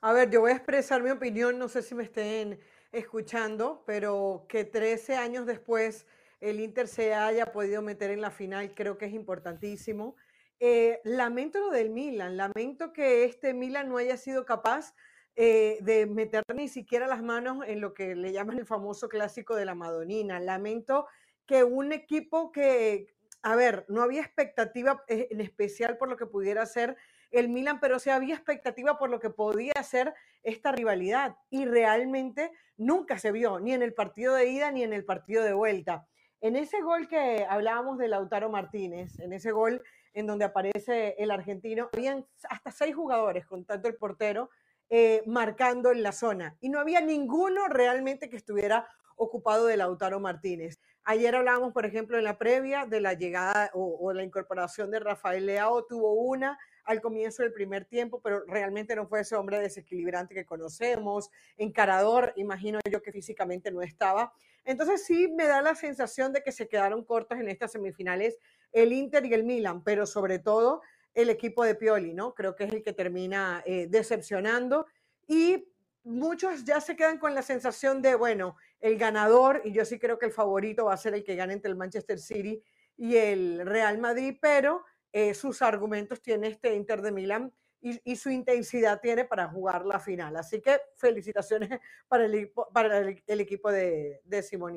A ver, yo voy a expresar mi opinión, no sé si me estén escuchando, pero que 13 años después el Inter se haya podido meter en la final, creo que es importantísimo. Eh, lamento lo del Milan, lamento que este Milan no haya sido capaz eh, de meter ni siquiera las manos en lo que le llaman el famoso clásico de la Madonina. Lamento que un equipo que, a ver, no había expectativa eh, en especial por lo que pudiera ser el Milan, pero sí había expectativa por lo que podía ser esta rivalidad y realmente nunca se vio, ni en el partido de ida ni en el partido de vuelta. En ese gol que hablábamos de Lautaro Martínez, en ese gol en donde aparece el argentino, habían hasta seis jugadores, con tanto el portero, eh, marcando en la zona. Y no había ninguno realmente que estuviera ocupado de Lautaro Martínez. Ayer hablábamos, por ejemplo, en la previa de la llegada o, la incorporación de Rafael Leao, tuvo una al comienzo del primer tiempo, pero realmente no fue ese hombre desequilibrante que conocemos, encarador, imagino yo que físicamente no estaba. Entonces sí me da la sensación de que se quedaron cortos en estas semifinales el Inter y el Milan, pero sobre todo el equipo de Pioli, ¿no? Creo que es el que termina eh, decepcionando y muchos ya se quedan con la sensación de, bueno, el ganador, y yo sí creo que el favorito va a ser el que gane entre el Manchester City y el Real Madrid, pero eh, sus argumentos tiene este Inter de Milán y, su intensidad tiene para jugar la final. Así que felicitaciones para el, para el, equipo de, de Simón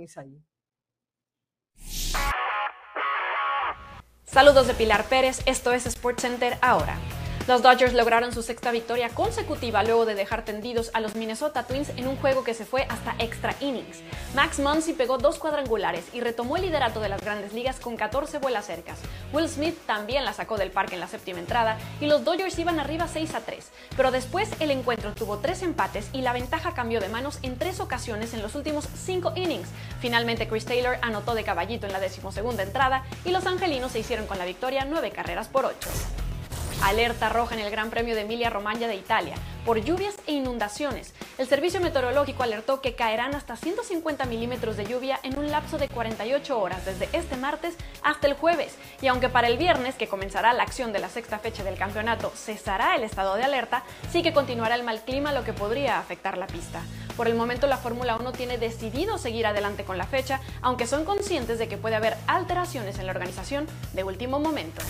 Saludos de Pilar Pérez, esto es SportsCenter ahora. Los Dodgers lograron su sexta victoria consecutiva luego de dejar tendidos a los Minnesota Twins en un juego que se fue hasta extra innings. Max Muncy pegó dos cuadrangulares y retomó el liderato de las grandes ligas con 14 vuelas cercas. Will Smith también la sacó del parque en la séptima entrada y los Dodgers iban arriba 6 a 3. Pero después el encuentro tuvo tres empates y la ventaja cambió de manos en tres ocasiones en los últimos cinco innings. Finalmente Chris Taylor anotó de caballito en la decimosegunda entrada y los angelinos se hicieron con la victoria 9 carreras por 8. Alerta roja en el Gran Premio de Emilia-Romagna de Italia por lluvias e inundaciones. El servicio meteorológico alertó que caerán hasta 150 milímetros de lluvia en un lapso de 48 horas desde este martes hasta el jueves. Y aunque para el viernes, que comenzará la acción de la sexta fecha del campeonato, cesará el estado de alerta, sí que continuará el mal clima, lo que podría afectar la pista. Por el momento la Fórmula 1 tiene decidido seguir adelante con la fecha, aunque son conscientes de que puede haber alteraciones en la organización de último momento.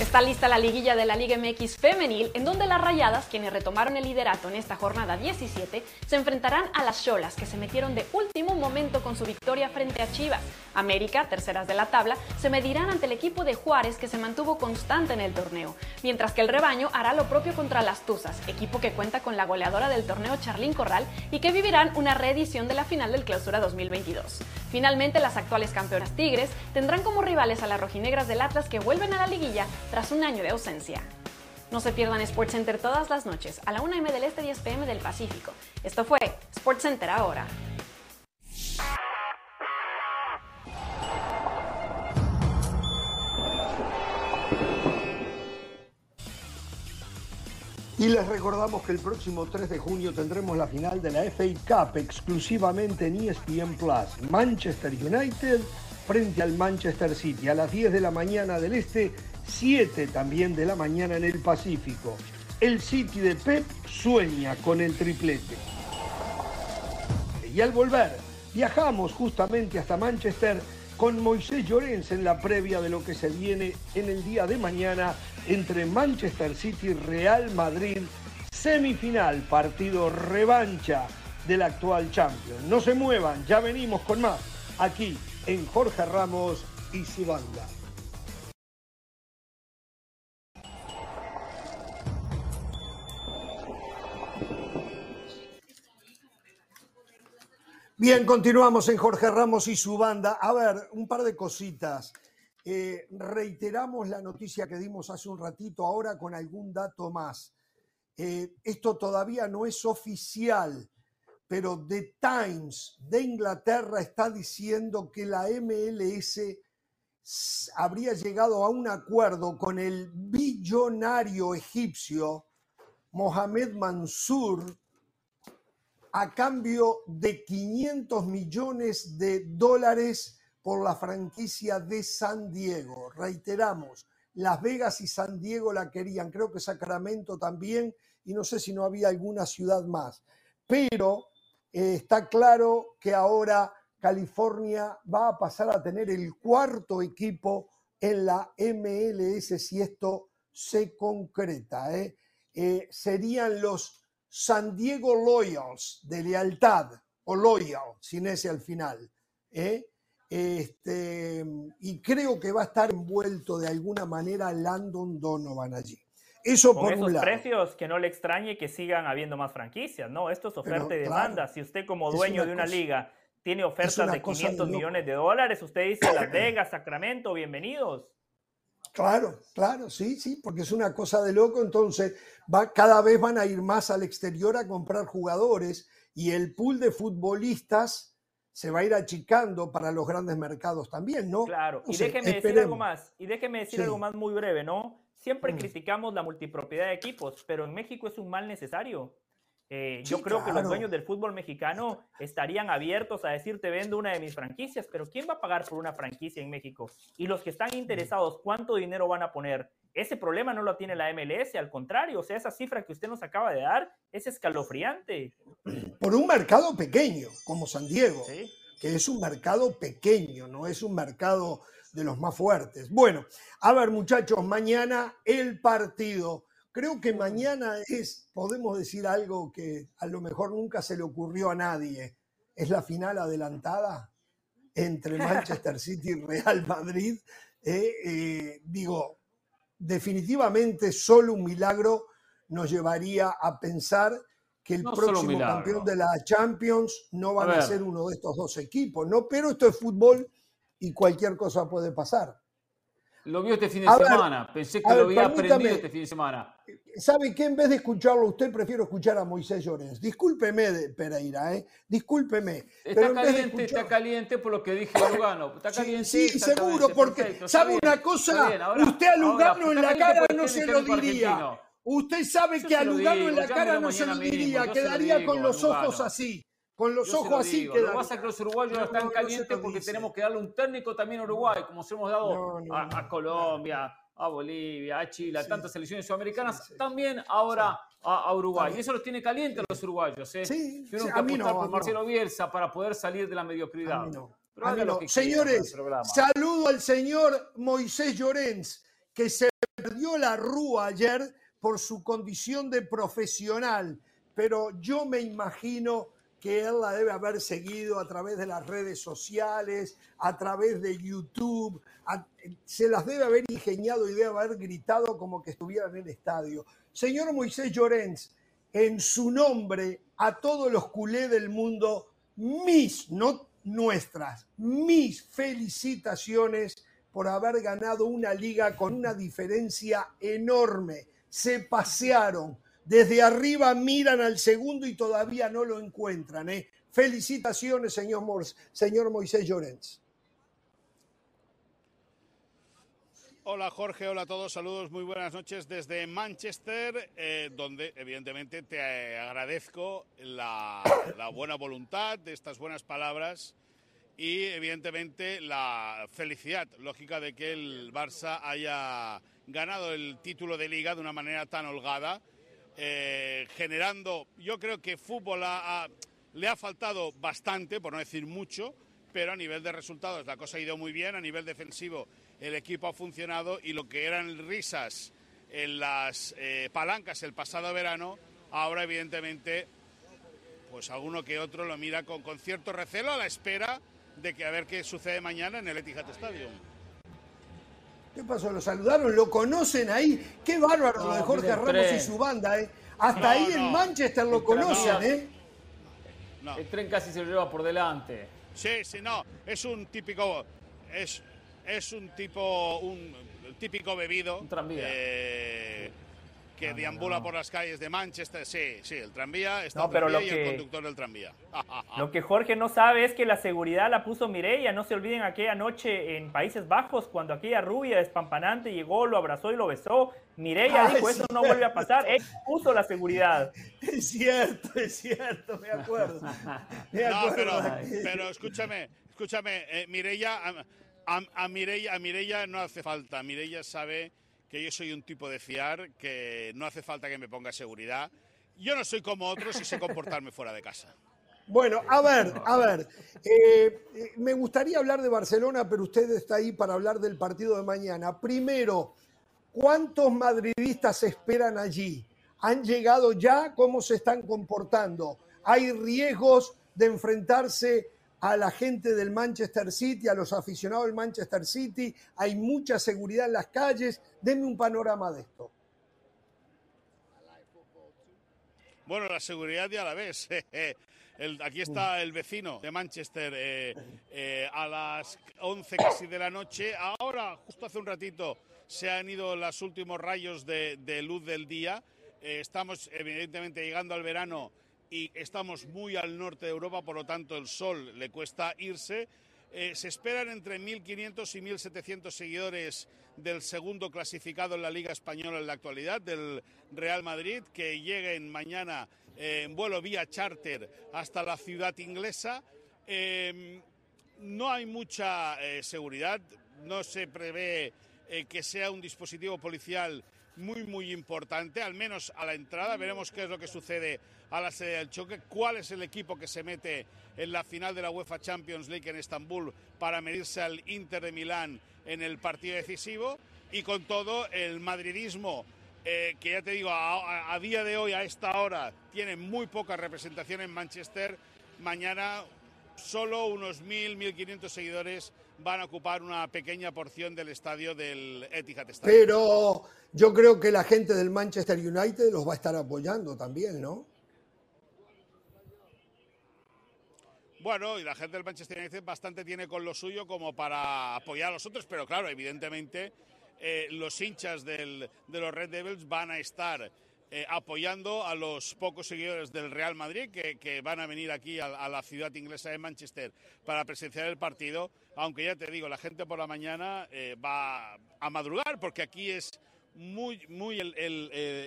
Está lista la liguilla de la Liga MX femenil, en donde las Rayadas, quienes retomaron el liderato en esta jornada 17, se enfrentarán a las Cholas, que se metieron de último momento con su victoria frente a Chivas. América, terceras de la tabla, se medirán ante el equipo de Juárez, que se mantuvo constante en el torneo, mientras que el rebaño hará lo propio contra las Tuzas, equipo que cuenta con la goleadora del torneo Charlín Corral y que vivirán una reedición de la final del Clausura 2022. Finalmente, las actuales campeonas Tigres tendrán como rivales a las rojinegras del Atlas que vuelven a la liguilla tras un año de ausencia. No se pierdan SportsCenter todas las noches a la 1 m del Este 10 pm del Pacífico. Esto fue SportsCenter ahora. Y les recordamos que el próximo 3 de junio tendremos la final de la FA Cup exclusivamente en ESPN Plus. Manchester United frente al Manchester City a las 10 de la mañana del este, 7 también de la mañana en el Pacífico. El City de Pep sueña con el triplete. Y al volver, viajamos justamente hasta Manchester con Moisés Llorens en la previa de lo que se viene en el día de mañana entre Manchester City y Real Madrid, semifinal, partido revancha del actual champion. No se muevan, ya venimos con más aquí en Jorge Ramos y su banda. Bien, continuamos en Jorge Ramos y su banda. A ver, un par de cositas. Eh, reiteramos la noticia que dimos hace un ratito, ahora con algún dato más. Eh, esto todavía no es oficial, pero The Times de Inglaterra está diciendo que la MLS habría llegado a un acuerdo con el billonario egipcio Mohamed Mansour a cambio de 500 millones de dólares por la franquicia de San Diego. Reiteramos, Las Vegas y San Diego la querían, creo que Sacramento también, y no sé si no había alguna ciudad más. Pero eh, está claro que ahora California va a pasar a tener el cuarto equipo en la MLS si esto se concreta. ¿eh? Eh, serían los San Diego Loyals, de lealtad, o loyal, sin ese al final. ¿eh? Este, y creo que va a estar envuelto de alguna manera Landon Donovan allí. Eso Con por esos un lado. precios que no le extrañe que sigan habiendo más franquicias, ¿no? Esto es oferta Pero, y demanda. claro, si usted como dueño de una cosa- liga tiene ofertas de cosa de 500 loco. millones de dólares, usted dice Las Vegas, Sacramento, bienvenidos. Claro, claro, sí, sí, porque es una cosa de loco. Entonces, va, cada vez van a ir más al exterior a comprar jugadores y el pool de futbolistas se va a ir achicando para los grandes mercados también, ¿no? Claro, No y sé, déjeme decir algo más, y déjeme decir Sí. algo más muy breve, ¿no? Siempre Mm. criticamos la multipropiedad de equipos, pero en México es un mal necesario. Eh, yo creo que los dueños del fútbol mexicano estarían abiertos a decir, te vendo una de mis franquicias, pero ¿quién va a pagar por una franquicia en México? Y los que están interesados, ¿cuánto dinero van a poner? Ese problema no lo tiene la MLS, al contrario, o sea, esa cifra que usted nos acaba de dar es escalofriante. Por un mercado pequeño, como San Diego, ¿sí? que es un mercado pequeño, no es un mercado de los más fuertes. Bueno, a ver, muchachos, mañana el partido. Creo que mañana es, podemos decir algo que a lo mejor nunca se le ocurrió a nadie. Es la final adelantada entre Manchester City y Real Madrid. Eh, eh, digo, definitivamente solo un milagro nos llevaría a pensar que el No próximo campeón de la Champions no van A a, ser uno de estos dos equipos, ¿no? Pero esto es fútbol y cualquier cosa puede pasar. Lo vio este fin de A ver, semana. Pensé que lo había aprendido este fin de semana. ¿Sabe qué? En vez de escucharlo a usted, prefiero escuchar a Moisés Llorens. Discúlpeme, de Pereira, ¿eh? Discúlpeme. Está caliente, escuchar- está caliente por lo que dije a Lugano. Está Sí, caliente. sí, seguro, porque perfecto, sabe bien, una cosa, bien. Ahora- usted a ahora, Lugano en la cara no se lo diría. argentino. Usted sabe Yo que a Lugano digo, en la cara no se lo diría, quedaría con los ojos así, con los Yo se lo ojos así digo. Que quedaría. pasa es que los uruguayos No, están no calientes porque tenemos que darle un técnico también a Uruguay, como se hemos dado a, Colombia, a Bolivia, a Chile, a Sí. tantas selecciones sudamericanas, Sí, sí, también ahora a, a Uruguay. Y eso los tiene calientes a los uruguayos. ¿eh? Sí, Tuvieron sí, que apostar por Marcelo. Bielsa para poder salir de la mediocridad. Pero lo que Señores, saludo al señor Moisés Llorens, que se perdió la rúa ayer por su condición de profesional, pero yo me imagino que él la debe haber seguido a través de las redes sociales, a través de YouTube, se las debe haber ingeniado y debe haber gritado como que estuviera en el estadio. Señor Moisés Llorens, en su nombre, a todos los culés del mundo, mis, no nuestras, mis felicitaciones por haber ganado una liga con una diferencia enorme. Se pasearon. Desde arriba miran al segundo y todavía no lo encuentran. ¿eh? Felicitaciones, señor, Mors- señor Moisés Llorens. Hola Jorge, hola a todos, saludos, muy buenas noches desde Manchester, eh, donde evidentemente te agradezco la, buena voluntad de estas buenas palabras y evidentemente la felicidad lógica de que el Barça haya ganado el título de liga de una manera tan holgada, eh, generando, yo creo que fútbol le ha faltado bastante, por no decir mucho, pero a nivel de resultados la cosa ha ido muy bien, a nivel defensivo el equipo ha funcionado y lo que eran risas en las eh, palancas el pasado verano, ahora evidentemente pues alguno que otro lo mira con, con cierto recelo a la espera de que a ver qué sucede mañana en el Etihad Stadium. ¿Qué pasó? ¿Lo saludaron? ¿Lo conocen ahí? Qué bárbaro lo de Jorge Ramos y su banda, ¿eh? Hasta ahí en Manchester lo conocen, ¿eh? El tren casi se lo lleva por delante. Sí, sí, no. Es un típico. Es, es un tipo, un típico bebido. Un tranvía. Eh, que deambula por las calles de Manchester. Sí, sí, el tranvía está no, pero lo y que, el conductor del tranvía. lo que Jorge no sabe es que la seguridad la puso Mireia. No se olviden aquella noche en Países Bajos, cuando aquella rubia despampanante llegó, lo abrazó y lo besó. Mireia ah, dijo, eso no vuelve a pasar. Él puso la seguridad. Es cierto, es cierto, me acuerdo. no, pero, escúchame, escúchame, eh, Mireia a, a, Mireia, no hace falta. Mireia sabe que yo soy un tipo de fiar, que no hace falta que me ponga seguridad. Yo no soy como otros y sé comportarme fuera de casa. Bueno, a ver, a ver. Eh, eh, me gustaría hablar de Barcelona, pero usted está ahí para hablar del partido de mañana. Primero, ¿cuántos madridistas esperan allí? ¿Han llegado ya? ¿Cómo se están comportando? ¿Hay riesgos de enfrentarse a la gente del Manchester City, a los aficionados del Manchester City, hay mucha seguridad en las calles. Denme un panorama de esto. Bueno, la seguridad ya la ves. aquí está el vecino de Manchester eh, eh, a las 11 casi de la noche. Ahora, justo hace un ratito, se han ido los últimos rayos de, luz del día. Eh, estamos evidentemente llegando al verano y estamos muy al norte de Europa, por lo tanto el sol le cuesta irse. Eh, se esperan entre 1.500 y 1.700 seguidores del segundo clasificado en la Liga Española en la actualidad, del Real Madrid, que lleguen mañana eh, en vuelo vía charter hasta la ciudad inglesa. Em, no hay mucha eh, seguridad, no se prevé que sea un dispositivo policial muy, muy importante, al menos a la entrada. Veremos qué es lo que sucede a la sede del choque, cuál es el equipo que se mete en la final de la UEFA Champions League en Estambul para medirse al Inter de Milán en el partido decisivo y con todo el madridismo eh, que ya te digo, a, día de hoy, a esta hora, tiene muy poca representación en Manchester. Mañana solo unos 1.000, 1.500 seguidores van a ocupar una pequeña porción del estadio del Etihad Stadium. Pero yo creo que la gente del Manchester United los va a estar apoyando también, ¿no? Bueno, y la gente del Manchester United bastante tiene con lo suyo como para apoyar a los otros, pero claro, evidentemente eh, los hinchas de los Red Devils van a estar eh, apoyando a los pocos seguidores del Real Madrid que, van a venir aquí a, la ciudad inglesa de Manchester para presenciar el partido, aunque ya te digo, la gente por la mañana eh, va a madrugar porque aquí es muy, muy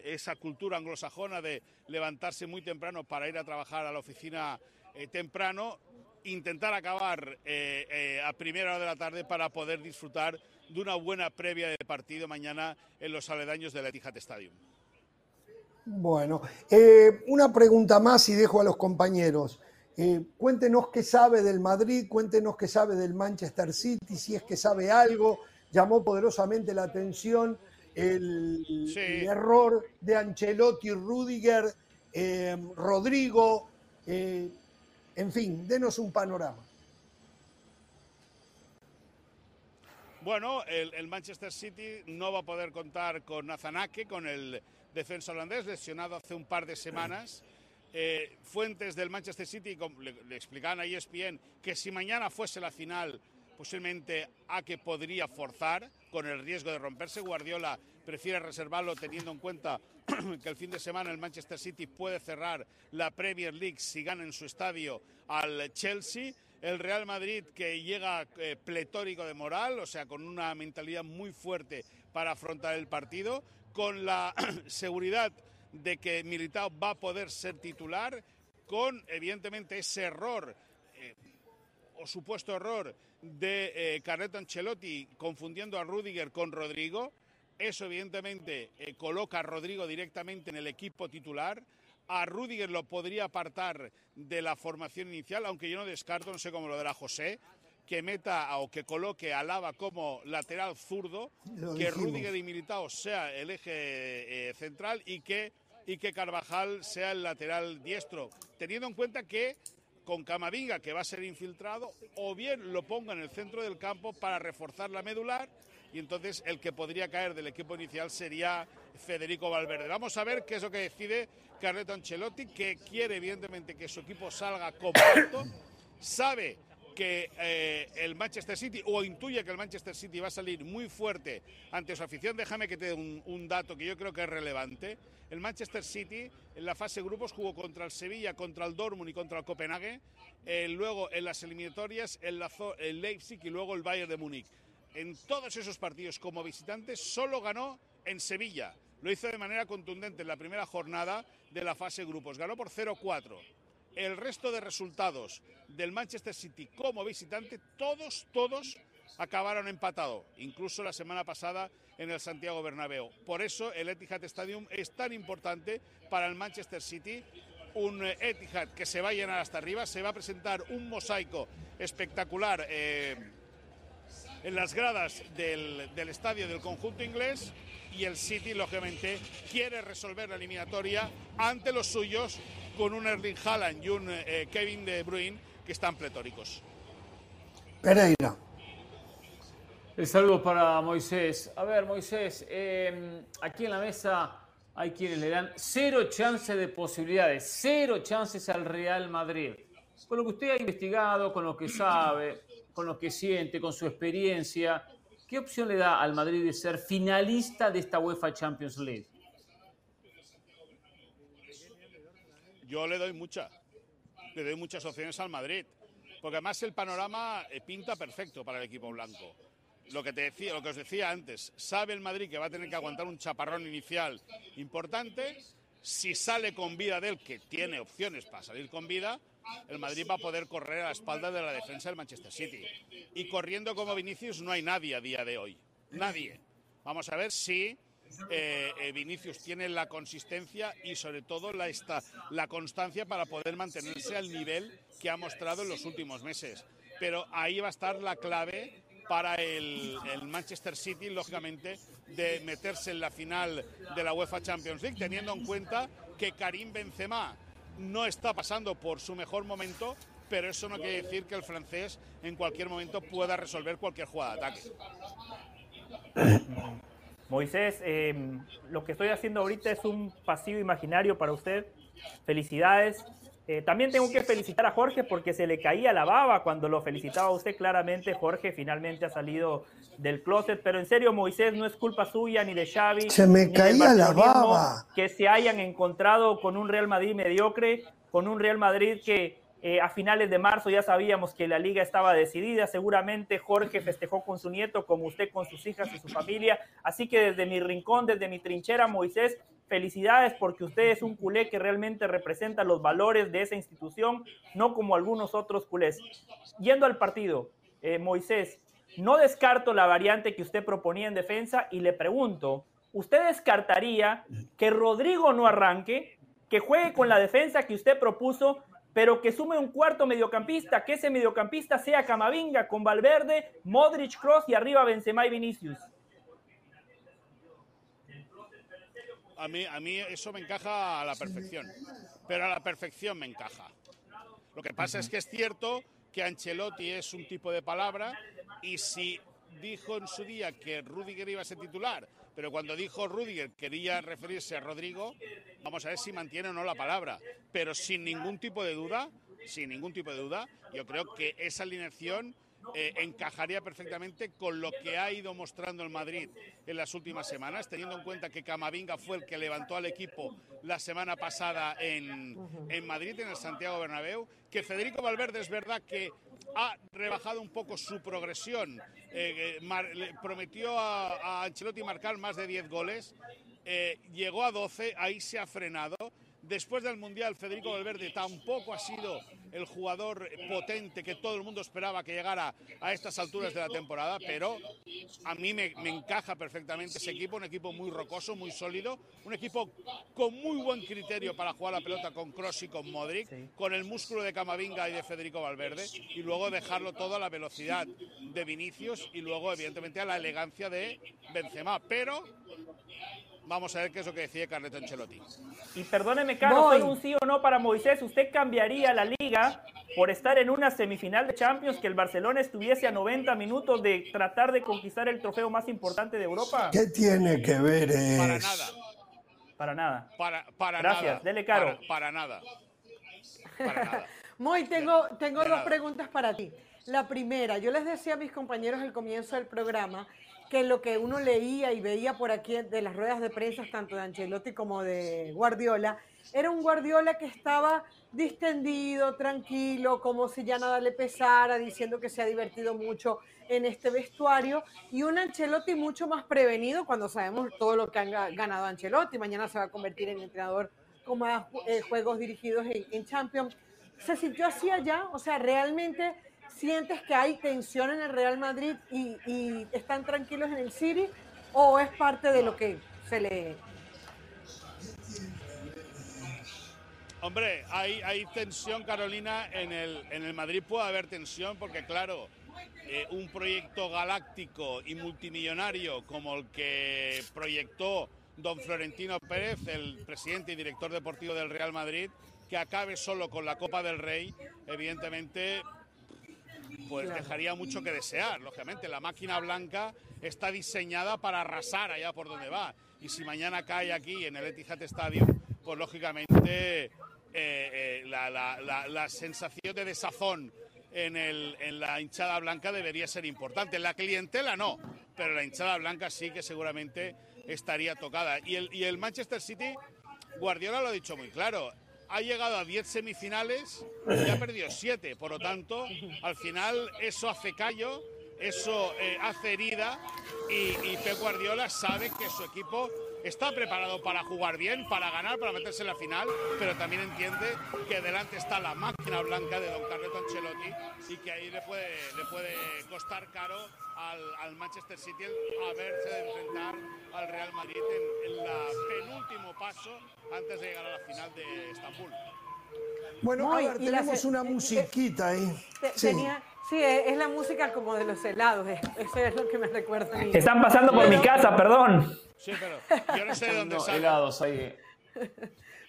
esa cultura anglosajona de levantarse muy temprano para ir a trabajar a la oficina eh, temprano, intentar acabar eh, eh, a primera hora de la tarde para poder disfrutar de una buena previa de partido mañana en los aledaños del Etihad Stadium. Bueno, una pregunta más y dejo a los compañeros. cuéntenos qué sabe del Madrid, cuéntenos qué sabe del Manchester City, si es que sabe algo. Llamó poderosamente la atención el, error de Ancelotti, Rudiger, Rodrigo. En fin, denos un panorama. Bueno, el, Manchester City no va a poder contar con Nazanake, con el defensa holandés, lesionado hace un par de semanas. Eh, fuentes del Manchester City le, le, explicaban a ESPN que si mañana fuese la final, posiblemente a que podría forzar con el riesgo de romperse. Guardiola prefiere reservarlo teniendo en cuenta que el fin de semana el Manchester City puede cerrar la Premier League si gana en su estadio al Chelsea. el Real Madrid que llega eh, pletórico de moral, o sea, con una mentalidad muy fuerte para afrontar el partido, con la seguridad de que Militao va a poder ser titular, con evidentemente ese error eh, o supuesto error de eh, Ancelotti confundiendo a Rudiger con Rodrigo. Eso evidentemente eh, coloca a Rodrigo directamente en el equipo titular. A Rudiger lo podría apartar de la formación inicial, aunque yo no descarto, no sé cómo lo dará José, que meta o que coloque a Lava como lateral zurdo, que Rudiger y Militao sea el eje eh, central y que, y que Carvajal sea el lateral diestro, teniendo en cuenta que con Camavinga, que va a ser infiltrado, o bien lo ponga en el centro del campo para reforzar la medular y entonces el que podría caer del equipo inicial sería Federico Valverde. Vamos a ver qué es lo que decide Carleto Ancelotti, que quiere evidentemente que su equipo salga completo, sabe que eh, el Manchester City, o intuye que el Manchester City va a salir muy fuerte ante su afición, déjame que te dé un, dato que yo creo que es relevante. El Manchester City en la fase grupos jugó contra el Sevilla, contra el Dortmund y contra el Copenhague, eh, luego en las eliminatorias el, el Leipzig y luego el Bayern de Múnich. En todos esos partidos como visitante solo ganó en Sevilla. Lo hizo de manera contundente en la primera jornada de la fase grupos. Ganó por 0-4 el resto de resultados del Manchester City como visitante, todos, todos acabaron empatados, incluso la semana pasada en el Santiago Bernabéu. Por eso el Etihad Stadium es tan importante para el Manchester City. Un Etihad que se va a llenar hasta arriba, se va a presentar un mosaico espectacular eh, en las gradas del, del estadio del conjunto inglés y el City, lógicamente, quiere resolver la eliminatoria ante los suyos con un Erling Haaland y un eh, Kevin De Bruyne que están pletóricos. Pereira. El saludo para Moisés. A ver, Moisés, em, aquí en la mesa hay quienes le dan cero chances de posibilidades, cero chances al Real Madrid. Con lo que usted ha investigado, con lo que sabe, con lo que siente, con su experiencia, ¿qué opción le da al Madrid de ser finalista de esta UEFA Champions League? yo le doy muchas. Le doy muchas opciones al Madrid. Porque además el panorama eh, pinta perfecto para el equipo blanco. Lo que, te decía, lo que os decía antes, sabe el Madrid que va a tener que aguantar un chaparrón inicial importante. Si sale con vida de él, que tiene opciones para salir con vida, el Madrid va a poder correr a la espalda de la defensa del Manchester City. Y corriendo como Vinicius no hay nadie a día de hoy. Nadie. Vamos a ver si eh, eh, Vinicius tiene la consistencia y sobre todo la, la constancia para poder mantenerse al nivel que ha mostrado en los últimos meses. Pero ahí va a estar la clave para el, Manchester City, lógicamente, de meterse en la final de la UEFA Champions League, teniendo en cuenta que Karim Benzema no está pasando por su mejor momento, pero eso no quiere decir que el francés en cualquier momento pueda resolver cualquier jugada de ataque. Moisés, em, lo que estoy haciendo ahorita es un pasivo imaginario para usted. Felicidades. Eh, también tengo que felicitar a Jorge porque se le caía la baba cuando lo felicitaba a usted. Claramente, Jorge finalmente ha salido del closet. Pero en serio, Moisés, no es culpa suya ni de Xavi. Se me caía la baba. Que se hayan encontrado con un Real Madrid mediocre, con un Real Madrid que eh, a finales de marzo ya sabíamos que la liga estaba decidida. Seguramente Jorge festejó con su nieto, como usted con sus hijas y su familia. Así que desde mi rincón, desde mi trinchera, Moisés, felicidades porque usted es un culé que realmente representa los valores de esa institución, no como algunos otros culés. Yendo al partido, eh, Moisés, no descarto la variante que usted proponía en defensa y le pregunto, ¿usted descartaría que Rodrigo no arranque, que juegue con la defensa que usted propuso pero que sume un cuarto mediocampista, que ese mediocampista sea Camavinga con Valverde, Modric, Cross y arriba Benzema y Vinicius. A mí, a mí eso me encaja a la perfección, pero a la perfección me encaja. Lo que pasa es que es cierto que Ancelotti es un tipo de palabra y si dijo en su día que Rudiger iba a ser titular, pero cuando dijo Rudiger quería referirse a Rodrigo, vamos a ver si mantiene o no la palabra. Pero sin ningún tipo de duda, sin ningún tipo de duda, yo creo que esa alineación eh, encajaría perfectamente con lo que ha ido mostrando el Madrid en las últimas semanas, teniendo en cuenta que Camavinga fue el que levantó al equipo la semana pasada en, en Madrid, en el Santiago Bernabéu, que Federico Valverde es verdad que ha rebajado un poco su progresión. Eh, eh, prometió a, a, Ancelotti marcar más de 10 goles, llegó a 12, ahí se ha frenado Después del Mundial, Federico Valverde tampoco ha sido el jugador potente que todo el mundo esperaba que llegara a estas alturas de la temporada, pero a mí me, encaja perfectamente ese equipo, un equipo muy rocoso, muy sólido, un equipo con muy buen criterio para jugar la pelota con Cross y con Modric, con el músculo de Camavinga y de Federico Valverde, y luego dejarlo todo a la velocidad de Vinicius y luego, evidentemente, a la elegancia de Benzema. Pero Vamos a ver qué es lo que decía Carleto Ancelotti. Y perdóneme, Carlos, ¿fue un sí o no para Moisés? ¿Usted cambiaría la liga por estar en una semifinal de Champions que el Barcelona estuviese a 90 minutos de tratar de conquistar el trofeo más importante de Europa? ¿Qué tiene que ver eso? Para nada. Para nada. Para, para Gracias, nada. dele caro. Para, nada. Para nada. Moy, tengo, tengo dos preguntas para ti. La primera, yo les decía a mis compañeros al comienzo del programa que lo que uno leía y veía por aquí de las ruedas de prensa, tanto de Ancelotti como de Guardiola, era un Guardiola que estaba distendido, tranquilo, como si ya nada le pesara, diciendo que se ha divertido mucho en este vestuario, y un Ancelotti mucho más prevenido cuando sabemos todo lo que han ganado Ancelotti. Mañana se va a convertir en entrenador con más eh, juegos dirigidos en, en Champions. ¿Se sintió así allá? O sea, realmente ¿Sientes que hay tensión en el Real Madrid y, están tranquilos en el City? ¿O es parte de lo que se le... Hombre, hay, hay tensión, Carolina, en el, en el Madrid puede haber tensión porque, claro, eh, un proyecto galáctico y multimillonario como el que proyectó don Florentino Pérez, el presidente y director deportivo del Real Madrid, que acabe solo con la Copa del Rey, evidentemente pues dejaría mucho que desear. Lógicamente, la máquina blanca está diseñada para arrasar allá por donde va. Y si mañana cae aquí en el Etihad Stadium, pues lógicamente eh, eh, la, sensación de desazón en, el, en la hinchada blanca debería ser importante. La clientela no, pero la hinchada blanca sí que seguramente estaría tocada. Y el, y el Manchester City, Guardiola lo ha dicho muy claro, ha llegado a 10 semifinales y ha perdido 7. Por lo tanto, al final eso hace callo, eso eh, hace herida y, y Pep Guardiola sabe que su equipo está preparado para jugar bien, para ganar, para meterse en la final, pero también entiende que delante está la máquina blanca de Don Carleto Ancelotti y que ahí le puede, le puede costar caro al, Manchester City haberse de enfrentar al Real Madrid en, el penúltimo paso antes de llegar a la final de Estambul. Bueno, a ver, tenemos una musiquita ahí. sí. Sí, es la música como de los helados, eso es lo que me recuerda. A Están pasando por mi casa, perdón. Sí, pero yo no sé de dónde salen. helados ahí.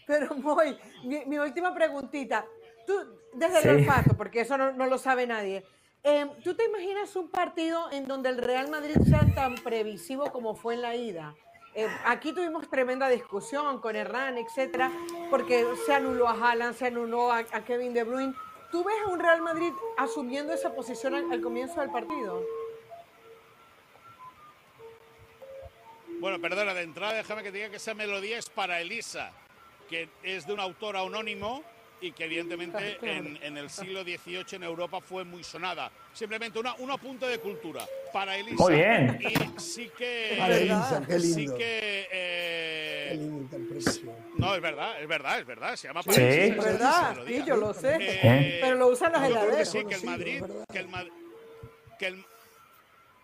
Pero voy, mi, última preguntita. Tú, desde el olfato, porque eso no, no lo sabe nadie. Em, ¿Tú te imaginas un partido en donde el Real Madrid sea tan previsivo como fue en la ida? Em, aquí tuvimos tremenda discusión con Herrán, etcétera, porque se anuló a Haaland, se anuló a, Kevin De Bruyne. ¿Tú ves a un Real Madrid asumiendo esa posición al, comienzo del partido? Bueno, perdona, de entrada déjame que diga que esa melodía es para Elisa, que es de un autor anónimo y que evidentemente en, el siglo XVIII en Europa fue muy sonada. Simplemente una, un apunte de cultura para Elisa. Muy bien. Y sí que... Para Elisa, qué lindo. Sí que... Eh, qué linda impresión. No, es verdad, es verdad, es verdad. Se llama sí. Es verdad, sí, yo lo sé. Eh, pero lo usan los heladeros. Sí, que el Madrid... Que el, que el,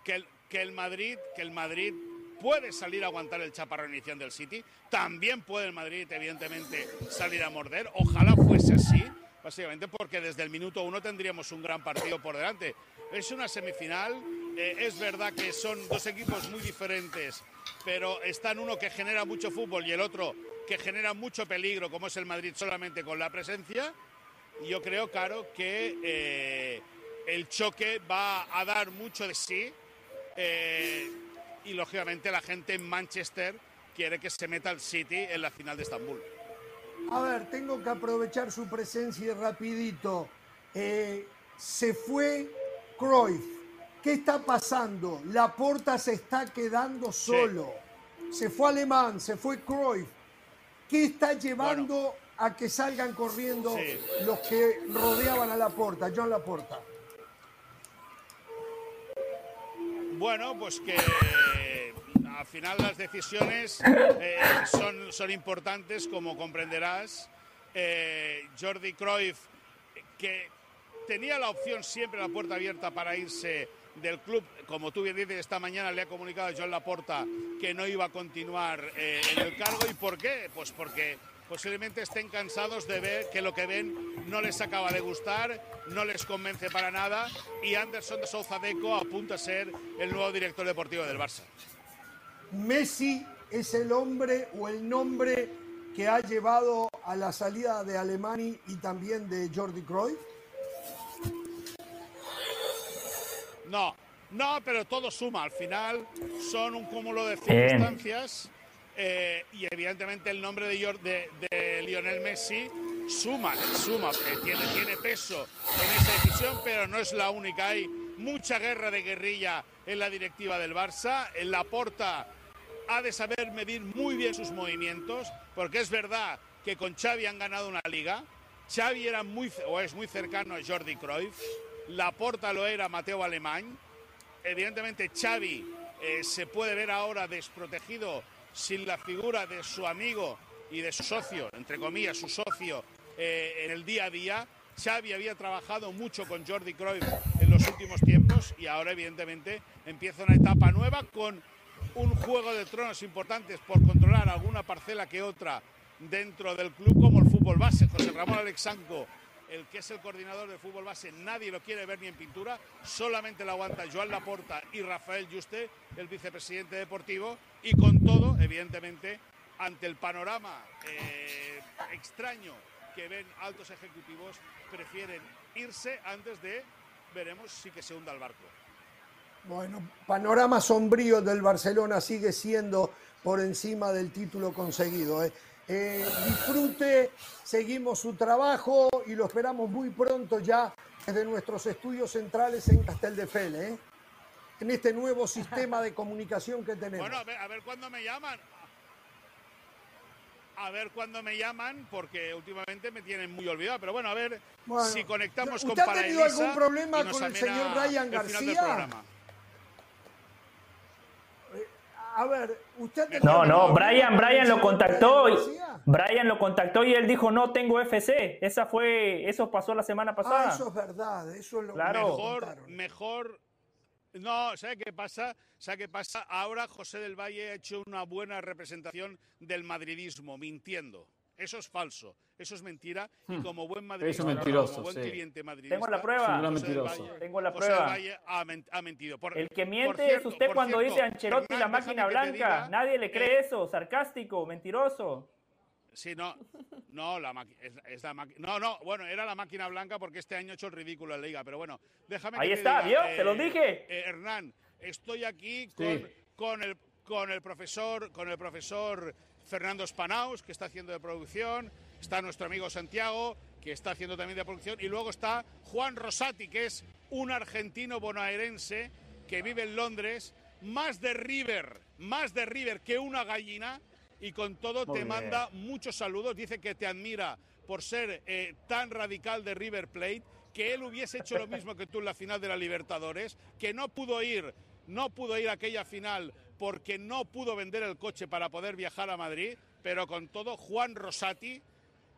que el, que el Madrid... Que el Madrid puede salir a aguantar el chaparro inicial del City, también puede el Madrid, evidentemente, salir a morder. Ojalá fuese así, básicamente porque desde el minuto uno tendríamos un gran partido por delante. Es una semifinal, eh, es verdad que son dos equipos muy diferentes, pero están uno que genera mucho fútbol y el otro que genera mucho peligro, como es el Madrid solamente con la presencia. Yo creo, Caro, que eh, el choque va a dar mucho de sí. Eh, y lógicamente la gente en Manchester quiere que se meta el City en la final de Estambul. A ver, tengo que aprovechar su presencia y rapidito. Eh, se fue Cruyff, ¿qué está pasando? La Porta se está quedando solo. Se fue Alemán, se fue Cruyff. ¿Qué está llevando a que salgan corriendo los que rodeaban a la Porta, John Laporta? Bueno, pues que al final las decisiones eh, son, son importantes, como comprenderás. Eh, Jordi Cruyff, que tenía la opción siempre la puerta abierta para irse del club, como tú bien dices, esta mañana le ha comunicado a Joan Laporta que no iba a continuar eh, en el cargo. ¿Y por qué? Pues porque posiblemente estén cansados de ver que lo que ven no les acaba de gustar, no les convence para nada y Anderson de Souza Deco apunta a ser el nuevo director deportivo del Barça. Messi es el hombre o el nombre que ha llevado a la salida de Alemania y también de Jordi Cruyff. No, no, pero todo suma. Al final son un cúmulo de circunstancias. Eh, y evidentemente el nombre de, de, Lionel Messi suma, suma, eh, tiene, tiene peso en esa decisión, pero no es la única. Hay mucha guerra de guerrilla en la directiva del Barça. En la porta ha de saber medir muy bien sus movimientos, porque es verdad que con Xavi han ganado una liga. Xavi era muy, o es muy cercano a Jordi Cruyff. La porta lo era Mateo Alemán. Evidentemente Xavi eh, se puede ver ahora desprotegido sin la figura de su amigo y de su socio, entre comillas, su socio eh, en el día a día. Xavi había trabajado mucho con Jordi Cruyff en los últimos tiempos y ahora evidentemente empieza una etapa nueva con un juego de tronos importantes por controlar alguna parcela que otra dentro del club como el fútbol base. José Ramón Alexanco el que es el coordinador de fútbol base, nadie lo quiere ver ni en pintura, solamente lo aguanta Joan Laporta y Rafael Juste, el vicepresidente deportivo, y con todo, evidentemente, ante el panorama eh, extraño que ven altos ejecutivos, prefieren irse antes de, veremos si que se hunda el barco. Bueno, panorama sombrío del Barcelona sigue siendo por encima del título conseguido. ¿eh? Eh, disfrute, seguimos su trabajo y lo esperamos muy pronto ya desde nuestros estudios centrales en Casteldefele, ¿eh? en este nuevo sistema de comunicación que tenemos. Bueno, a ver, cuándo me llaman. A ver cuándo me llaman, porque últimamente me tienen muy olvidado. Pero bueno, a ver si conectamos con ¿Usted ha tenido algún problema con el señor Ryan García? A ver, usted... No, no, Brian, Brian lo contactó. Y, Brian lo contactó y él dijo, no tengo FC. Esa fue, eso pasó la semana pasada. Ah, eso es verdad, eso es lo claro. Mejor, mejor... No, ¿sabe qué pasa? ¿Sabe qué pasa? Ahora José del Valle ha hecho una buena representación del madridismo, mintiendo. Eso es falso, eso es mentira. Y hmm. como buen madridista, mentiroso, como buen cliente madridista, tengo la prueba. tengo la prueba. ha, mentido. el que miente es usted cuando dice Ancelotti la máquina blanca. Nadie le cree eso, sarcástico, mentiroso. Sí, no, no, la es, la no, no, bueno, era la máquina blanca porque este año ha hecho el ridículo en la liga, pero bueno, déjame Ahí está, ¿vio? te lo eh, dije. Eh, Hernán, estoy aquí con, con, el, con el profesor, con el profesor Fernando Spanaus, que está haciendo de producción, está nuestro amigo Santiago, que está haciendo también de producción, y luego está Juan Rosati, que es un argentino bonaerense que vive en Londres, más de River, más de River que una gallina, y con todo te manda muchos saludos, dice que te admira por ser eh, tan radical de River Plate, que él hubiese hecho lo mismo que tú en la final de la Libertadores, que no pudo ir, no pudo ir a aquella final porque no pudo vender el coche para poder viajar a Madrid, pero con todo, Juan Rosati,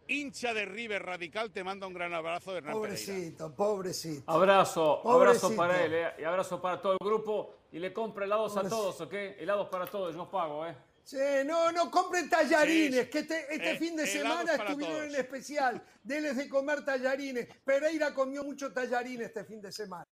hincha de River Radical, te manda un gran abrazo de Hernán Pobrecito, pobrecito. Abrazo, abrazo para él, eh, y abrazo para todo el grupo, y le compra helados a todos, ¿ok? Helados para todos, yo pago, ¿eh? Sí, no, no, compren tallarines, que este, este eh, fin de semana estuvieron en especial. Deles de comer tallarines. Pereira comió mucho tallarines este fin de semana.